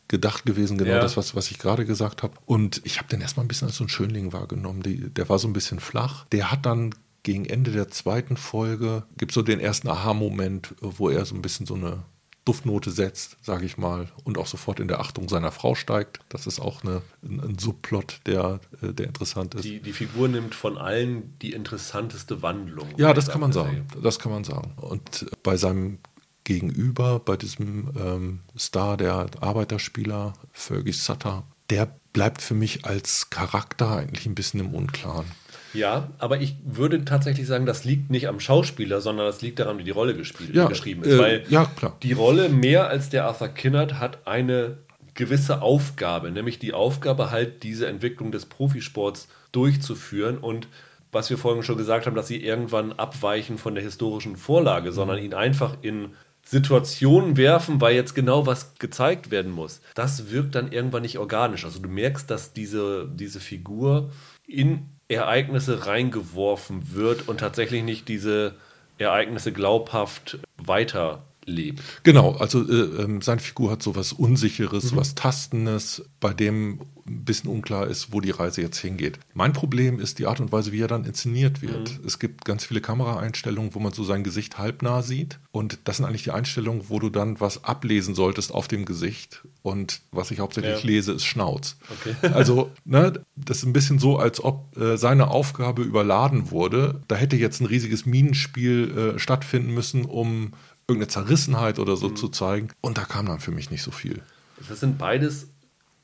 gedacht gewesen, genau ja. das, was, was ich gerade gesagt habe. Und ich habe den erstmal ein bisschen als so ein Schönling wahrgenommen. Die, der war so ein bisschen flach. Der hat dann gegen Ende der zweiten Folge, gibt so den ersten Aha-Moment, wo er so ein bisschen so eine Duftnote setzt, sage ich mal, und auch sofort in der Achtung seiner Frau steigt. Das ist auch eine, ein, ein Subplot, der, äh, der interessant ist. Die, die Figur nimmt von allen die interessanteste Wandlung. Ja, das kann man sagen. Das kann man sagen. Und bei seinem gegenüber bei diesem ähm, Star, der Arbeiterspieler Fergie Sutter, der bleibt für mich als Charakter eigentlich ein bisschen im Unklaren. Ja, aber ich würde tatsächlich sagen, das liegt nicht am Schauspieler, sondern das liegt daran, wie die Rolle gespielt, ja, geschrieben ist. Äh, weil ja, klar. die Rolle mehr als der Arthur Kinnert hat eine gewisse Aufgabe, nämlich die Aufgabe halt diese Entwicklung des Profisports durchzuführen und was wir vorhin schon gesagt haben, dass sie irgendwann abweichen von der historischen Vorlage, sondern ihn einfach in Situationen werfen, weil jetzt genau was gezeigt werden muss. Das wirkt dann irgendwann nicht organisch. Also du merkst, dass diese, diese Figur in Ereignisse reingeworfen wird und tatsächlich nicht diese Ereignisse glaubhaft weiter lebt. Genau, also äh, ähm, seine Figur hat so was Unsicheres, mhm. was Tastendes, bei dem ein bisschen unklar ist, wo die Reise jetzt hingeht. Mein Problem ist die Art und Weise, wie er dann inszeniert wird. Mhm. Es gibt ganz viele Kameraeinstellungen, wo man so sein Gesicht halbnah sieht. Und das sind eigentlich die Einstellungen, wo du dann was ablesen solltest auf dem Gesicht. Und was ich hauptsächlich ja. lese, ist Schnauz. Okay. <laughs> also, ne, das ist ein bisschen so, als ob äh, seine Aufgabe überladen wurde. Da hätte jetzt ein riesiges Minenspiel äh, stattfinden müssen, um irgendeine Zerrissenheit oder so mhm. zu zeigen. Und da kam dann für mich nicht so viel. Das sind beides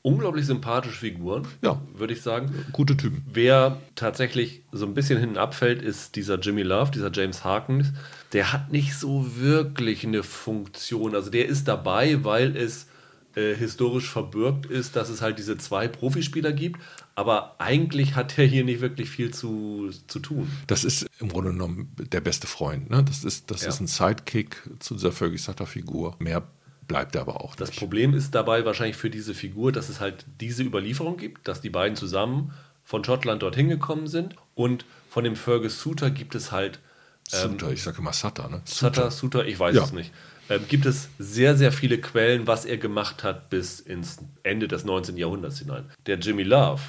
unglaublich sympathische Figuren, ja. würde ich sagen. Gute Typen. Wer tatsächlich so ein bisschen hinten abfällt, ist dieser Jimmy Love, dieser James Harkness. Der hat nicht so wirklich eine Funktion. Also der ist dabei, weil es äh, historisch verbürgt ist, dass es halt diese zwei Profispieler gibt. Aber eigentlich hat er hier nicht wirklich viel zu, zu tun. Das ist im Grunde genommen der beste Freund. Ne? Das, ist, das ja. ist ein Sidekick zu dieser Fergie Sutter-Figur. Mehr bleibt er aber auch. Nicht. Das Problem ist dabei wahrscheinlich für diese Figur, dass es halt diese Überlieferung gibt, dass die beiden zusammen von Schottland dorthin gekommen sind. Und von dem Fergus Suter gibt es halt Suter, ich sage immer Sutter, ne? Sutter, Suter, ich weiß Ja. es nicht. Ähm, gibt es sehr, sehr viele Quellen, was er gemacht hat bis ins Ende des 19. Jahrhunderts hinein. Der Jimmy Love,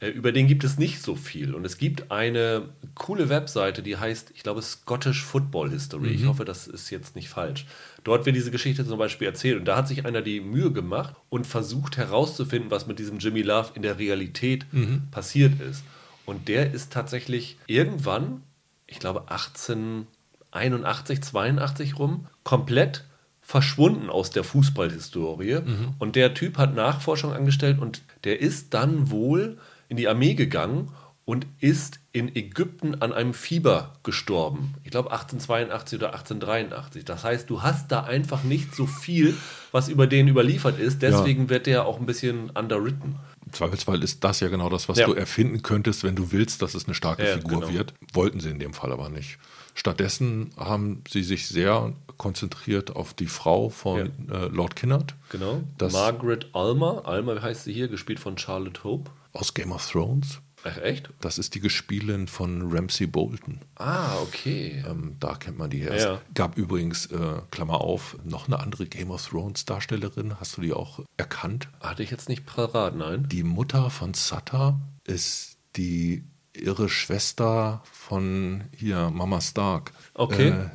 über den gibt es nicht so viel. Und es gibt eine coole Webseite, die heißt, ich glaube, Scottish Football History. Ich hoffe, das ist jetzt nicht falsch. Dort wird diese Geschichte zum Beispiel erzählt. Und da hat sich einer die Mühe gemacht und versucht herauszufinden, was mit diesem Jimmy Love in der Realität passiert ist. Und der ist tatsächlich irgendwann, ich glaube 1881, 82 rum, komplett verschwunden aus der Fußballhistorie. Und der Typ hat Nachforschung angestellt und der ist dann wohl in die Armee gegangen und ist in Ägypten an einem Fieber gestorben. Ich glaube 1882 oder 1883. Das heißt, du hast da einfach nicht so viel, was über den überliefert ist. Deswegen wird der auch ein bisschen underwritten. Im Zweifelsfall ist das ja genau das, was Ja. du erfinden könntest, wenn du willst, dass es eine starke Ja, Figur genau. wird. Wollten sie in dem Fall aber nicht. Stattdessen haben sie sich sehr konzentriert auf die Frau von äh, Lord Kinnard Genau. Das- Margaret Almer. Almer heißt sie hier, gespielt von Charlotte Hope. Aus Game of Thrones. Ach, echt? Das ist die Gespielin von Ramsay Bolton. Ah, okay. Ähm, da kennt man die her. Ja. Es gab übrigens, äh, Klammer auf, noch eine andere Game of Thrones Darstellerin. Hast du die auch erkannt? Hatte ich jetzt nicht parat, nein. Die Mutter von Sutter ist die irre Schwester von hier Mama Stark. Okay. Äh,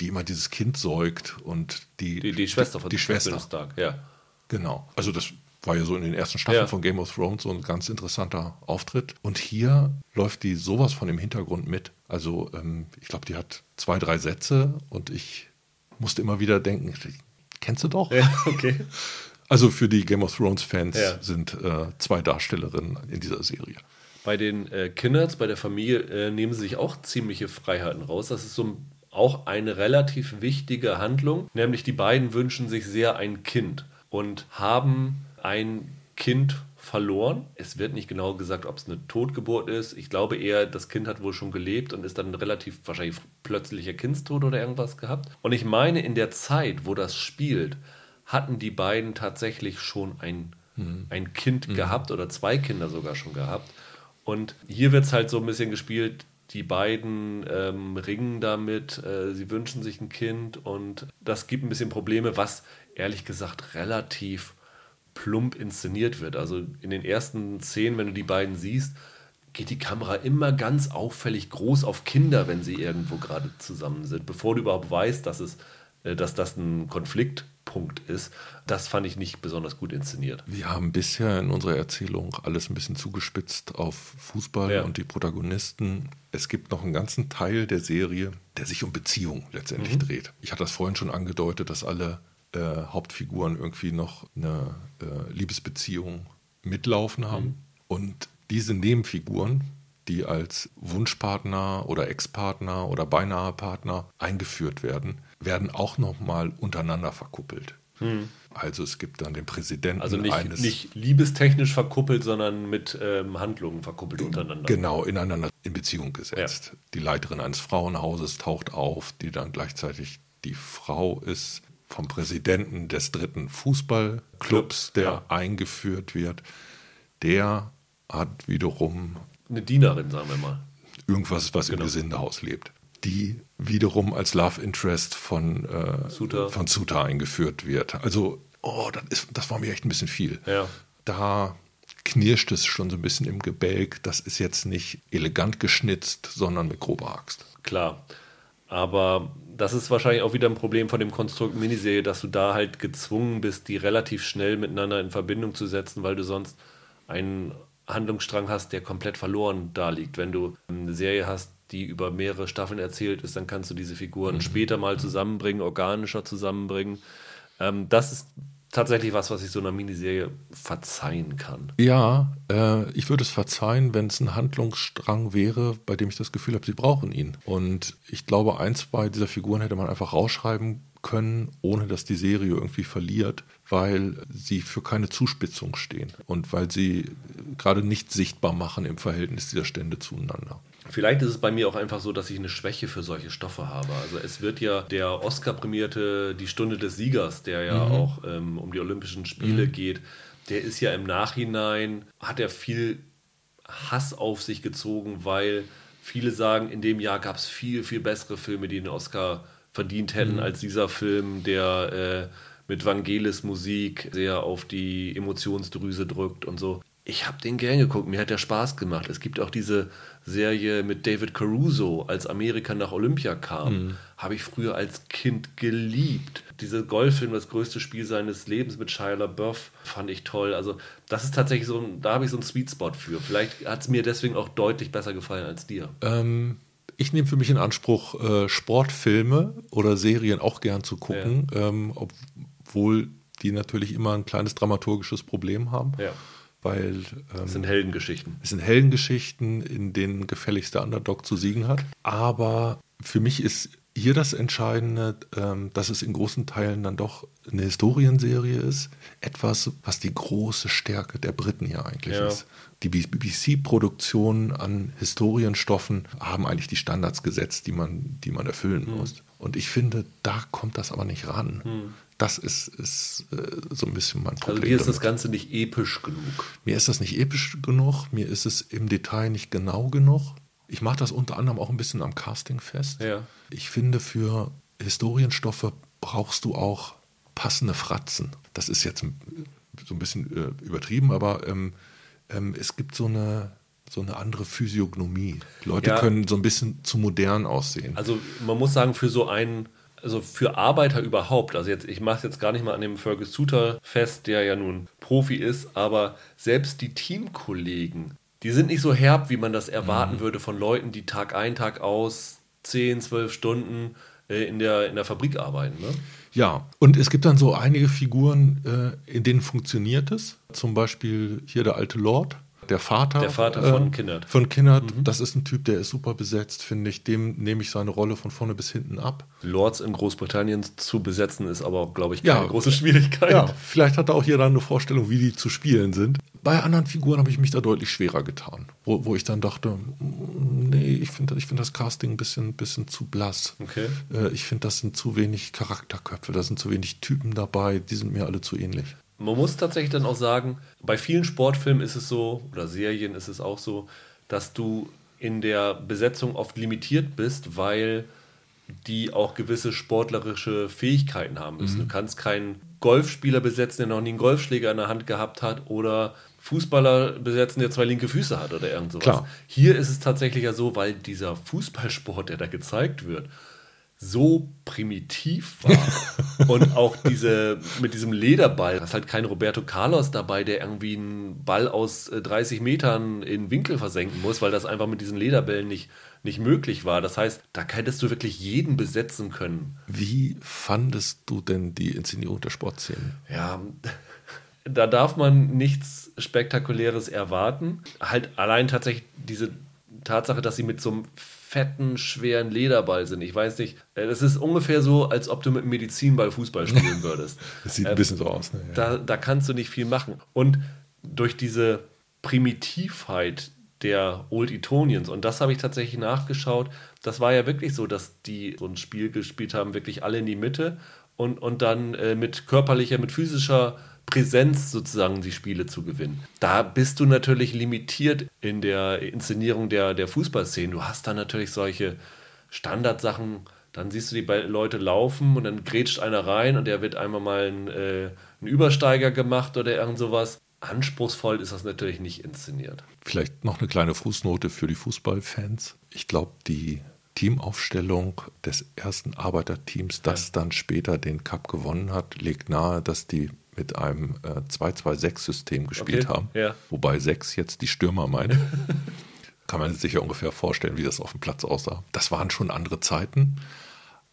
die immer dieses Kind säugt und die, Die, die Schwester von die Schwester. Catherine Stark, ja. Genau. Also das war ja so in den ersten Staffeln Ja. von Game of Thrones so ein ganz interessanter Auftritt. Und hier läuft die sowas von im Hintergrund mit. Also ähm, ich glaube, die hat zwei, drei Sätze und ich musste immer wieder denken, kennst du doch? Ja, <laughs> okay. Also für die Game of Thrones Fans Ja. sind äh, zwei Darstellerinnen in dieser Serie. Bei den äh, Kinderts, bei der Familie, äh, nehmen sie sich auch ziemliche Freiheiten raus. Das ist so ein, auch eine relativ wichtige Handlung, nämlich die beiden wünschen sich sehr ein Kind und haben ein Kind verloren. Es wird nicht genau gesagt, ob es eine Totgeburt ist. Ich glaube eher, das Kind hat wohl schon gelebt und ist dann relativ wahrscheinlich plötzlicher Kindstod oder irgendwas gehabt. Und ich meine, in der Zeit, wo das spielt, hatten die beiden tatsächlich schon ein, ein Kind gehabt oder zwei Kinder sogar schon gehabt. Und hier wird es halt so ein bisschen gespielt, die beiden ähm, ringen damit, äh, sie wünschen sich ein Kind und das gibt ein bisschen Probleme, was ehrlich gesagt relativ plump inszeniert wird. Also in den ersten Szenen, wenn du die beiden siehst, geht die Kamera immer ganz auffällig groß auf Kinder, wenn sie irgendwo gerade zusammen sind, bevor du überhaupt weißt, dass, es, äh, dass das ein Konfliktpunkt ist. Das fand ich nicht besonders gut inszeniert. Wir haben bisher in unserer Erzählung alles ein bisschen zugespitzt auf Fußball Ja. und die Protagonisten. Es gibt noch einen ganzen Teil der Serie, der sich um Beziehungen letztendlich Mhm. dreht. Ich hatte das vorhin schon angedeutet, dass alle äh, Hauptfiguren irgendwie noch eine äh, Liebesbeziehung mitlaufen haben. Mhm. Und diese Nebenfiguren, die als Wunschpartner oder Ex-Partner oder beinahe Partner eingeführt werden, werden auch nochmal untereinander verkuppelt. Also es gibt dann den Präsidenten Mhm. Also nicht, eines nicht liebestechnisch verkuppelt, sondern mit ähm, Handlungen verkuppelt untereinander. genau ineinander in Beziehung gesetzt. Die Leiterin eines Frauenhauses taucht auf, die dann gleichzeitig die Frau ist vom Präsidenten des dritten Fußballclubs, Clubs, der ja. eingeführt wird. Der hat wiederum Eine Dienerin, sagen wir mal. irgendwas, was Genau. im Gesindehaus lebt. Die wiederum als Love Interest von, äh, Suter. von Suter eingeführt wird. Also, oh, das, ist, das war mir echt ein bisschen viel. Ja. Da knirscht es schon so ein bisschen im Gebälk. Das ist jetzt nicht elegant geschnitzt, sondern mit grober Axt. Klar. Aber das ist wahrscheinlich auch wieder ein Problem von dem Konstrukt Miniserie, dass du da halt gezwungen bist, die relativ schnell miteinander in Verbindung zu setzen, weil du sonst einen Handlungsstrang hast, der komplett verloren da liegt. Wenn du eine Serie hast, die über mehrere Staffeln erzählt ist, dann kannst du diese Figuren später mal zusammenbringen, organischer zusammenbringen. Ähm, das ist tatsächlich was, was ich so einer Miniserie verzeihen kann. Ja, äh, ich würde es verzeihen, wenn es ein Handlungsstrang wäre, bei dem ich das Gefühl habe, sie brauchen ihn. Und ich glaube, ein, zwei dieser Figuren hätte man einfach rausschreiben können, ohne dass die Serie irgendwie verliert, weil sie für keine Zuspitzung stehen und weil sie gerade nicht sichtbar machen im Verhältnis dieser Stände zueinander. Vielleicht ist es bei mir auch einfach so, dass ich eine Schwäche für solche Stoffe habe. Also es wird ja der Oscar-prämierte Die Stunde des Siegers, der ja auch ähm, um die Olympischen Spiele geht, der ist ja im Nachhinein, hat er viel Hass auf sich gezogen, weil viele sagen, in dem Jahr gab es viel, viel bessere Filme, die den Oscar verdient hätten, mhm. als dieser Film, der äh, mit Vangelis Musik sehr auf die Emotionsdrüse drückt und so. Ich habe den gern geguckt, mir hat der Spaß gemacht. Es gibt auch diese Serie mit David Caruso, als Amerika nach Olympia kam, mhm. habe ich früher als Kind geliebt. Diese Golffilm, das größte Spiel seines Lebens mit Shia LaBeouf, fand ich toll. Also das ist tatsächlich so, ein, da habe ich so einen Sweet Spot für. Vielleicht hat es mir deswegen auch deutlich besser gefallen als dir. Ähm, ich nehme für mich in Anspruch, äh, Sportfilme oder Serien auch gern zu gucken, ja. ähm, obwohl die natürlich immer ein kleines dramaturgisches Problem haben. Ja weil ähm, es sind Heldengeschichten. Es sind Heldengeschichten, in denen gefälligst der Underdog zu siegen hat. Aber für mich ist hier das Entscheidende, ähm, dass es in großen Teilen dann doch eine Historienserie ist. Etwas, was die große Stärke der Briten hier eigentlich ja. ist. Die BBC-Produktionen an Historienstoffen haben eigentlich die Standards gesetzt, die man, die man erfüllen hm. muss. Und ich finde, da kommt das aber nicht ran. Hm. Das ist, ist äh, so ein bisschen mein Problem. Also dir ist das Ganze nicht episch genug. Mir ist das nicht episch genug, mir ist es im Detail nicht genau genug. Ich mache das unter anderem auch ein bisschen am Casting fest. Ja. Ich finde, für Historienstoffe brauchst du auch passende Fratzen. Das ist jetzt so ein bisschen äh, übertrieben, aber ähm, ähm, es gibt so eine, so eine andere Physiognomie. Leute ja. können so ein bisschen zu modern aussehen. Also man muss sagen, für so einen also für Arbeiter überhaupt, also jetzt, ich mache es jetzt gar nicht mal an dem Fergus Suter fest, der ja nun Profi ist, aber selbst die Teamkollegen, die sind nicht so herb, wie man das erwarten mhm. würde von Leuten, die Tag ein, Tag aus 10, 12 Stunden äh, in, der, in der Fabrik arbeiten. Ne? Ja, und es gibt dann so einige Figuren, äh, in denen funktioniert es. Zum Beispiel hier der alte Lord, der Vater, der Vater von äh, Kindert. Von Kindert, mhm. das ist ein Typ, der ist super besetzt, finde ich. Dem nehme ich seine Rolle von vorne bis hinten ab. Lords in Großbritannien zu besetzen ist aber, glaube ich, keine ja, große Schwierigkeit. Ja, vielleicht hat er auch hier dann eine Vorstellung, wie die zu spielen sind. Bei anderen Figuren habe ich mich da deutlich schwerer getan, wo, wo ich dann dachte, mm, nee, ich finde ich find das Casting ein bisschen, bisschen zu blass. Okay. Äh, ich finde, das sind zu wenig Charakterköpfe, da sind zu wenig Typen dabei, die sind mir alle zu ähnlich. Man muss tatsächlich dann auch sagen, bei vielen Sportfilmen ist es so, oder Serien ist es auch so, dass du in der Besetzung oft limitiert bist, weil die auch gewisse sportlerische Fähigkeiten haben müssen. Mhm. Du kannst keinen Golfspieler besetzen, der noch nie einen Golfschläger in der Hand gehabt hat, oder Fußballer besetzen, der zwei linke Füße hat oder irgend sowas. Klar. Hier ist es tatsächlich ja so, weil dieser Fußballsport, der da gezeigt wird, so primitiv war. <laughs> und auch diese mit diesem Lederball, da ist halt kein Roberto Carlos dabei, der irgendwie einen Ball aus 30 äh, Metern in Winkel versenken muss, weil das einfach mit diesen Lederbällen nicht, nicht möglich war. Das heißt, da hättest du wirklich jeden besetzen können. Wie fandest du denn die Inszenierung der Sportszenen? Ja, <laughs> da darf man nichts Spektakuläres erwarten. Halt allein tatsächlich diese Tatsache, dass sie mit so einem fetten, schweren Lederball sind. Ich weiß nicht, äh, das ist ungefähr so, als ob du mit einem Medizinball Fußball spielen <laughs> würdest. das sieht ein bisschen so aus. Ne? Ja. Da, da kannst du nicht viel machen. Und durch diese Primitivheit der Old Etonians, und das habe ich tatsächlich nachgeschaut, das war ja wirklich so, dass die so ein Spiel gespielt haben, wirklich alle in die Mitte und, und dann äh, mit körperlicher, mit physischer Präsenz sozusagen die Spiele zu gewinnen. Da bist du natürlich limitiert in der Inszenierung der, der Fußballszenen. Du hast da natürlich solche Standardsachen, dann siehst du die Leute laufen und dann grätscht einer rein und der wird einmal mal ein, äh, ein Übersteiger gemacht oder irgend sowas. Anspruchsvoll ist das natürlich nicht inszeniert. Vielleicht noch eine kleine Fußnote für die Fußballfans. Ich glaube, die Teamaufstellung des ersten Arbeiterteams, das ja. dann später den Cup gewonnen hat, legt nahe, dass die mit einem äh, 2-2-6-System gespielt okay. haben. Ja. Wobei 6 jetzt die Stürmer meinen. <laughs> Kann man sich ja ungefähr vorstellen, wie das auf dem Platz aussah. Das waren schon andere Zeiten.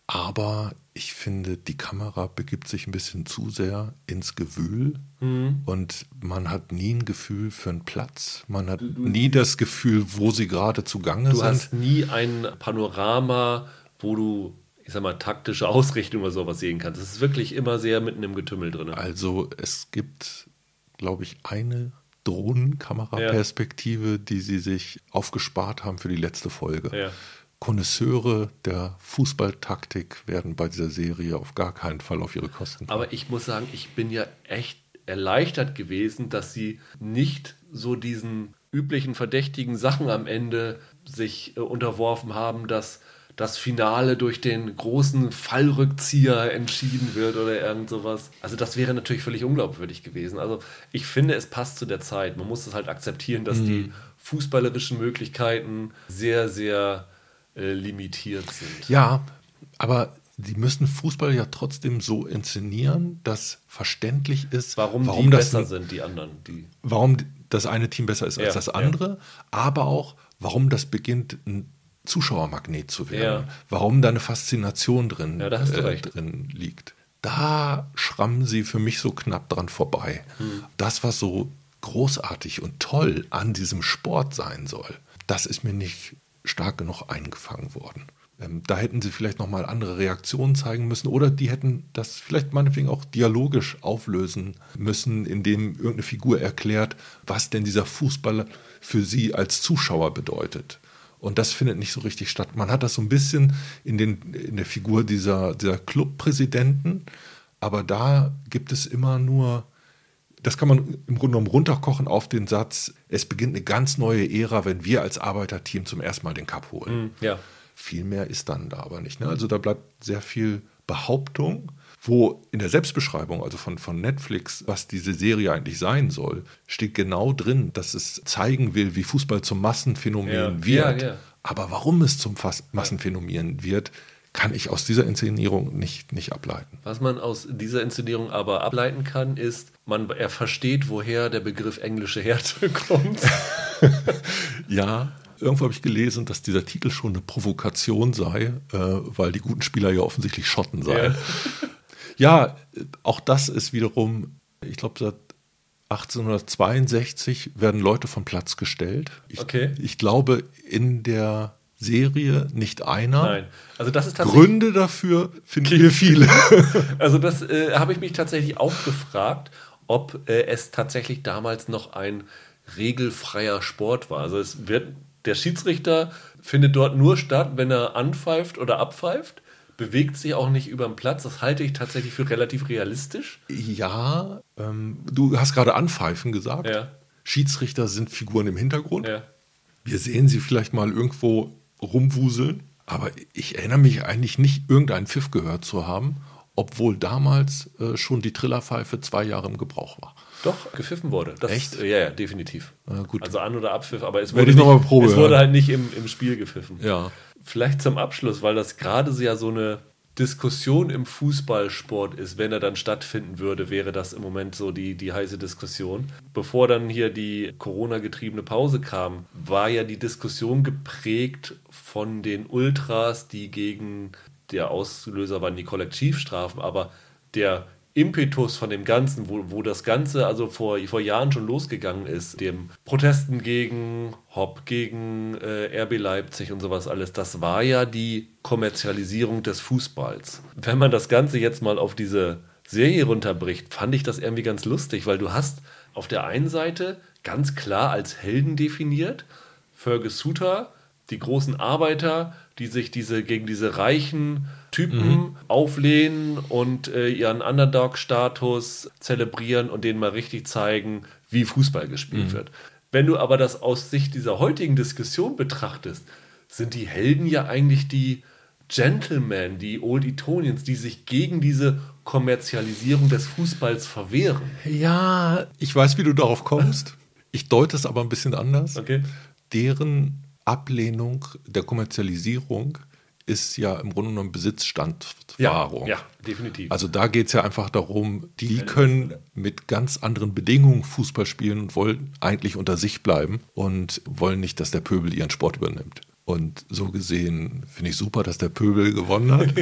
Aber ich finde, die Kamera begibt sich ein bisschen zu sehr ins Gewühl mhm. und man hat nie ein Gefühl für einen Platz. Man hat du, du, nie das Gefühl, wo sie gerade zugange du sind. Du hast nie ein Panorama, wo du ich sag mal, taktische Ausrichtung oder sowas sehen kannst. Es ist wirklich immer sehr mitten im Getümmel drin. Also es gibt, glaube ich, eine Drohnenkameraperspektive, ja. die sie sich aufgespart haben für die letzte Folge. Ja. Konnoisseure der Fußballtaktik werden bei dieser Serie auf gar keinen Fall auf ihre Kosten kommen. Aber ich muss sagen, ich bin ja echt erleichtert gewesen, dass sie nicht so diesen üblichen verdächtigen Sachen am Ende sich äh, unterworfen haben, dass das Finale durch den großen Fallrückzieher entschieden wird oder irgend sowas. Also das wäre natürlich völlig unglaubwürdig gewesen. Also ich finde, es passt zu der Zeit. Man muss es halt akzeptieren, dass mhm. die fußballerischen Möglichkeiten sehr, sehr äh, limitiert sind. Ja, aber die müssen Fußball ja trotzdem so inszenieren, dass verständlich ist, warum, warum die das besser sind, die anderen. Die warum das eine Team besser ist als ja, das andere, ja. aber auch, warum das beginnt, ein Zuschauermagnet zu werden. Ja. Warum da eine Faszination drin, äh, drin liegt. Da schrammen sie für mich so knapp dran vorbei. Hm. Das, was so großartig und toll an diesem Sport sein soll, das ist mir nicht stark genug eingefangen worden. Ähm, da hätten sie vielleicht nochmal andere Reaktionen zeigen müssen oder die hätten das vielleicht meinetwegen auch dialogisch auflösen müssen, indem irgendeine Figur erklärt, was denn dieser Fußball für sie als Zuschauer bedeutet. Und das findet nicht so richtig statt. Man hat das so ein bisschen in, den, in der Figur dieser, dieser Clubpräsidenten, aber da gibt es immer nur das kann man im Grunde genommen runterkochen auf den Satz, es beginnt eine ganz neue Ära, wenn wir als Arbeiterteam zum ersten Mal den Cup holen. Mm, ja. Viel mehr ist dann da aber nicht. Ne? Also da bleibt sehr viel Behauptung, wo in der Selbstbeschreibung, also von, von Netflix, was diese Serie eigentlich sein soll, steht genau drin, dass es zeigen will, wie Fußball zum Massenphänomen ja. wird. Ja, ja. Aber warum es zum Massenphänomen wird, kann ich aus dieser Inszenierung nicht, nicht ableiten. Was man aus dieser Inszenierung aber ableiten kann, ist, man, er versteht, woher der Begriff englische Härte <laughs> kommt. <laughs> ja, irgendwo habe ich gelesen, dass dieser Titel schon eine Provokation sei, äh, weil die guten Spieler ja offensichtlich Schotten seien. Ja. Ja, auch das ist wiederum, ich glaube, seit 1862 werden Leute vom Platz gestellt. Ich, okay. ich glaube, in der Serie nicht einer. Nein. Also das ist Gründe dafür finden wir viele. <laughs> also das äh, habe ich mich tatsächlich auch gefragt, ob äh, es tatsächlich damals noch ein regelfreier Sport war. Also es wird der Schiedsrichter findet dort nur statt, wenn er anpfeift oder abpfeift. Bewegt sich auch nicht über den Platz. Das halte ich tatsächlich für relativ realistisch. Ja, ähm, du hast gerade anpfeifen gesagt. Ja. Schiedsrichter sind Figuren im Hintergrund. Ja. Wir sehen sie vielleicht mal irgendwo rumwuseln. Aber ich erinnere mich eigentlich nicht, irgendeinen Pfiff gehört zu haben, obwohl damals äh, schon die Trillerpfeife zwei Jahre im Gebrauch war. Doch, gepfiffen wurde. Das, Echt? Äh, ja, ja, definitiv. Äh, gut. Also An- oder Abpfiff, aber es wurde, nicht, es wurde halt nicht im, im Spiel gepfiffen. Ja. Vielleicht zum Abschluss, weil das gerade ja so eine Diskussion im Fußballsport ist, wenn er dann stattfinden würde, wäre das im Moment so die, die heiße Diskussion. Bevor dann hier die Corona-getriebene Pause kam, war ja die Diskussion geprägt von den Ultras, die gegen der Auslöser waren die Kollektivstrafen, aber der Impetus von dem Ganzen, wo, wo das Ganze also vor, vor Jahren schon losgegangen ist, dem Protesten gegen Hopp, gegen äh, RB Leipzig und sowas alles, das war ja die Kommerzialisierung des Fußballs. Wenn man das Ganze jetzt mal auf diese Serie runterbricht, fand ich das irgendwie ganz lustig, weil du hast auf der einen Seite ganz klar als Helden definiert, Fergus Suter, die großen Arbeiter, die sich diese gegen diese reichen Typen mhm. auflehnen und äh, ihren Underdog-Status zelebrieren und denen mal richtig zeigen, wie Fußball gespielt mhm. wird. Wenn du aber das aus Sicht dieser heutigen Diskussion betrachtest, sind die Helden ja eigentlich die Gentlemen, die Old Etonians, die sich gegen diese Kommerzialisierung des Fußballs verwehren. Ja, ich weiß, wie du darauf kommst. Ich deute es aber ein bisschen anders. Okay. Deren Ablehnung der Kommerzialisierung ist ja im Grunde genommen Besitzstandwahrung. Ja, ja definitiv. Also da geht es ja einfach darum, die können mit ganz anderen Bedingungen Fußball spielen und wollen eigentlich unter sich bleiben und wollen nicht, dass der Pöbel ihren Sport übernimmt. Und so gesehen finde ich super, dass der Pöbel gewonnen hat.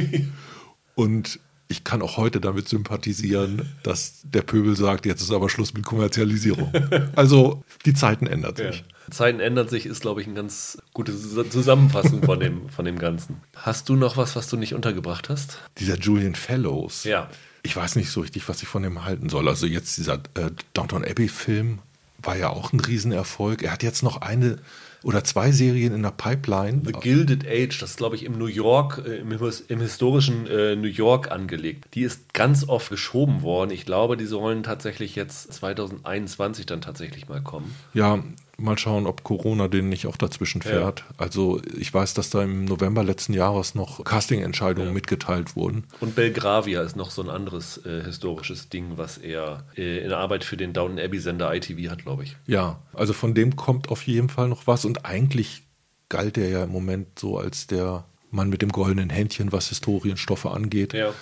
<laughs> und ich kann auch heute damit sympathisieren, dass der Pöbel sagt, jetzt ist aber Schluss mit Kommerzialisierung. <laughs> Also die Zeiten ändern sich. Ja. Zeiten ändern sich, ist, glaube ich, eine ganz gute Zusammenfassung von dem, von dem Ganzen. Hast du noch was, was du nicht untergebracht hast? Dieser Julian Fellows. Ja. Ich weiß nicht so richtig, was ich von dem halten soll. Also jetzt dieser äh, Downton Abbey-Film war ja auch ein Riesenerfolg. Er hat jetzt noch eine oder zwei Serien in der Pipeline. The Gilded Age, das ist, glaube ich, im New York, äh, im, im, historischen äh, New York angelegt. Die ist ganz oft geschoben worden. Ich glaube, die sollen tatsächlich jetzt 2021 dann tatsächlich mal kommen. Ja, Mal schauen, ob Corona den nicht auch dazwischen fährt. Ja. Also ich weiß, dass da im November letzten Jahres noch Casting-Entscheidungen ja. mitgeteilt wurden. Und Belgravia ist noch so ein anderes äh, historisches Ding, was er äh, in der Arbeit für den Downton Abbey-Sender ITV hat, glaube ich. Ja, also von dem kommt auf jeden Fall noch was. Und eigentlich galt er ja im Moment so als der Mann mit dem goldenen Händchen, was Historienstoffe angeht. Ja.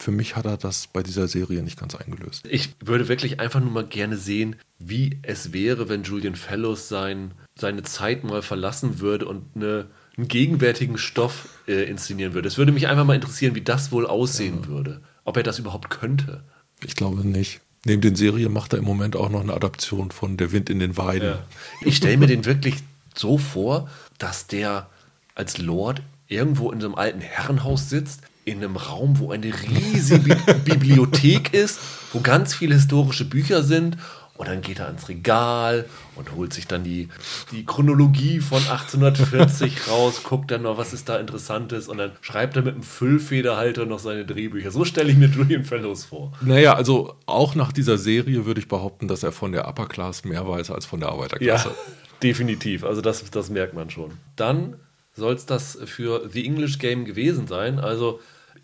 Für mich hat er das bei dieser Serie nicht ganz eingelöst. Ich würde wirklich einfach nur mal gerne sehen, wie es wäre, wenn Julian Fellows sein, seine Zeit mal verlassen würde und eine, einen gegenwärtigen Stoff äh, inszenieren würde. Es würde mich einfach mal interessieren, wie das wohl aussehen ja. würde. Ob er das überhaupt könnte. Ich glaube nicht. Neben den Serien macht er im Moment auch noch eine Adaption von Der Wind in den Weiden. Ja. Ich stelle mir den wirklich so vor, dass der als Lord irgendwo in so einem alten Herrenhaus sitzt, in einem Raum, wo eine riesige <laughs> Bibliothek ist, wo ganz viele historische Bücher sind. Und dann geht er ans Regal und holt sich dann die, die Chronologie von 1840 <laughs> raus, guckt dann noch, was ist da Interessantes und dann schreibt er mit einem Füllfederhalter noch seine Drehbücher. So stelle ich mir Julian Fellows vor. Naja, also auch nach dieser Serie würde ich behaupten, dass er von der Upper Class mehr weiß als von der Arbeiterklasse. Ja, <laughs> definitiv. Also das, das merkt man schon. Dann soll es das für The English Game gewesen sein. Also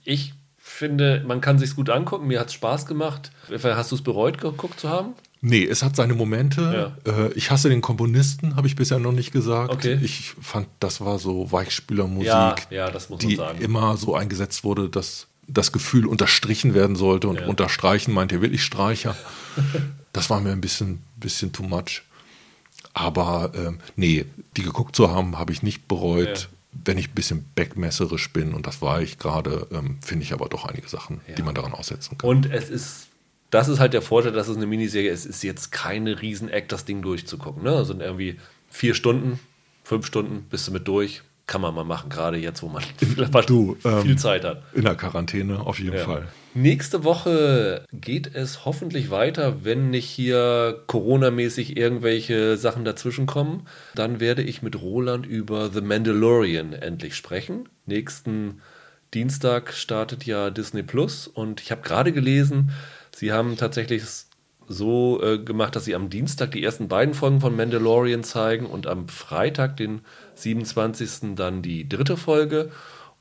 ich finde, man kann sich gut angucken. Mir hat es Spaß gemacht. Hast du es bereut, geguckt zu haben? Nee, es hat seine Momente. Ja. Äh, ich hasse den Komponisten, habe ich bisher noch nicht gesagt. Okay. Ich fand, das war so Weichspülermusik, ja, ja, die immer so eingesetzt wurde, dass das Gefühl unterstrichen werden sollte. Und unterstreichen meint ihr wirklich Streicher. <laughs> das war mir ein bisschen, bisschen too much. Aber ähm, nee, die geguckt zu haben, habe ich nicht bereut. Wenn ich ein bisschen backmesserisch bin, und das war ich gerade, ähm, finde ich aber doch einige Sachen, ja. die man daran aussetzen kann. Und es ist, das ist halt der Vorteil, dass es eine Miniserie ist. Es ist jetzt keine Riesen-Act, das Ding durchzugucken. Ne? Also irgendwie vier Stunden, fünf Stunden bist du mit durch kann man mal machen, gerade jetzt, wo man <laughs> du, ähm, viel Zeit hat. In der Quarantäne, auf jeden ja. Fall. Nächste Woche geht es hoffentlich weiter, wenn nicht hier Corona-mäßig irgendwelche Sachen dazwischenkommen. Dann werde ich mit Roland über The Mandalorian endlich sprechen. Nächsten Dienstag startet ja Disney Plus und ich habe gerade gelesen, sie haben tatsächlich so äh, gemacht, dass sie am Dienstag die ersten beiden Folgen von Mandalorian zeigen und am Freitag, den 27. dann die dritte Folge.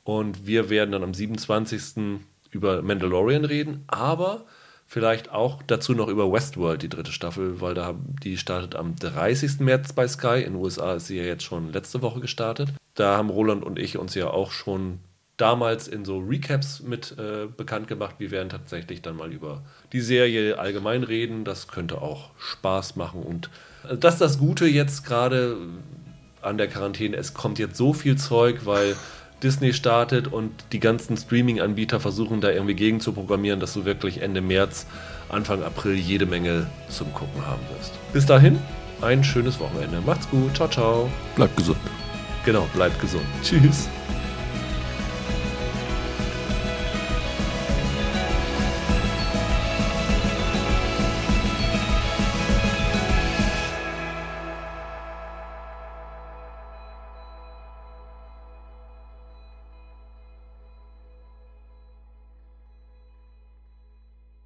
Und wir werden dann am 27. über Mandalorian reden, aber vielleicht auch dazu noch über Westworld, die dritte Staffel, weil da, die startet am 30. März bei Sky. In den USA ist sie ja jetzt schon letzte Woche gestartet. Da haben Roland und ich uns ja auch schon damals in so Recaps mit äh, bekannt gemacht. Wir werden tatsächlich dann mal über die Serie allgemein reden. Das könnte auch Spaß machen. Und äh, das ist das Gute jetzt gerade an der Quarantäne. Es kommt jetzt so viel Zeug, weil Disney startet und die ganzen Streaming-Anbieter versuchen da irgendwie gegen zu programmieren, dass du wirklich Ende März, Anfang April jede Menge zum Gucken haben wirst. Bis dahin, ein schönes Wochenende. Macht's gut. Ciao, ciao. Bleibt gesund. Genau, bleibt gesund. Tschüss.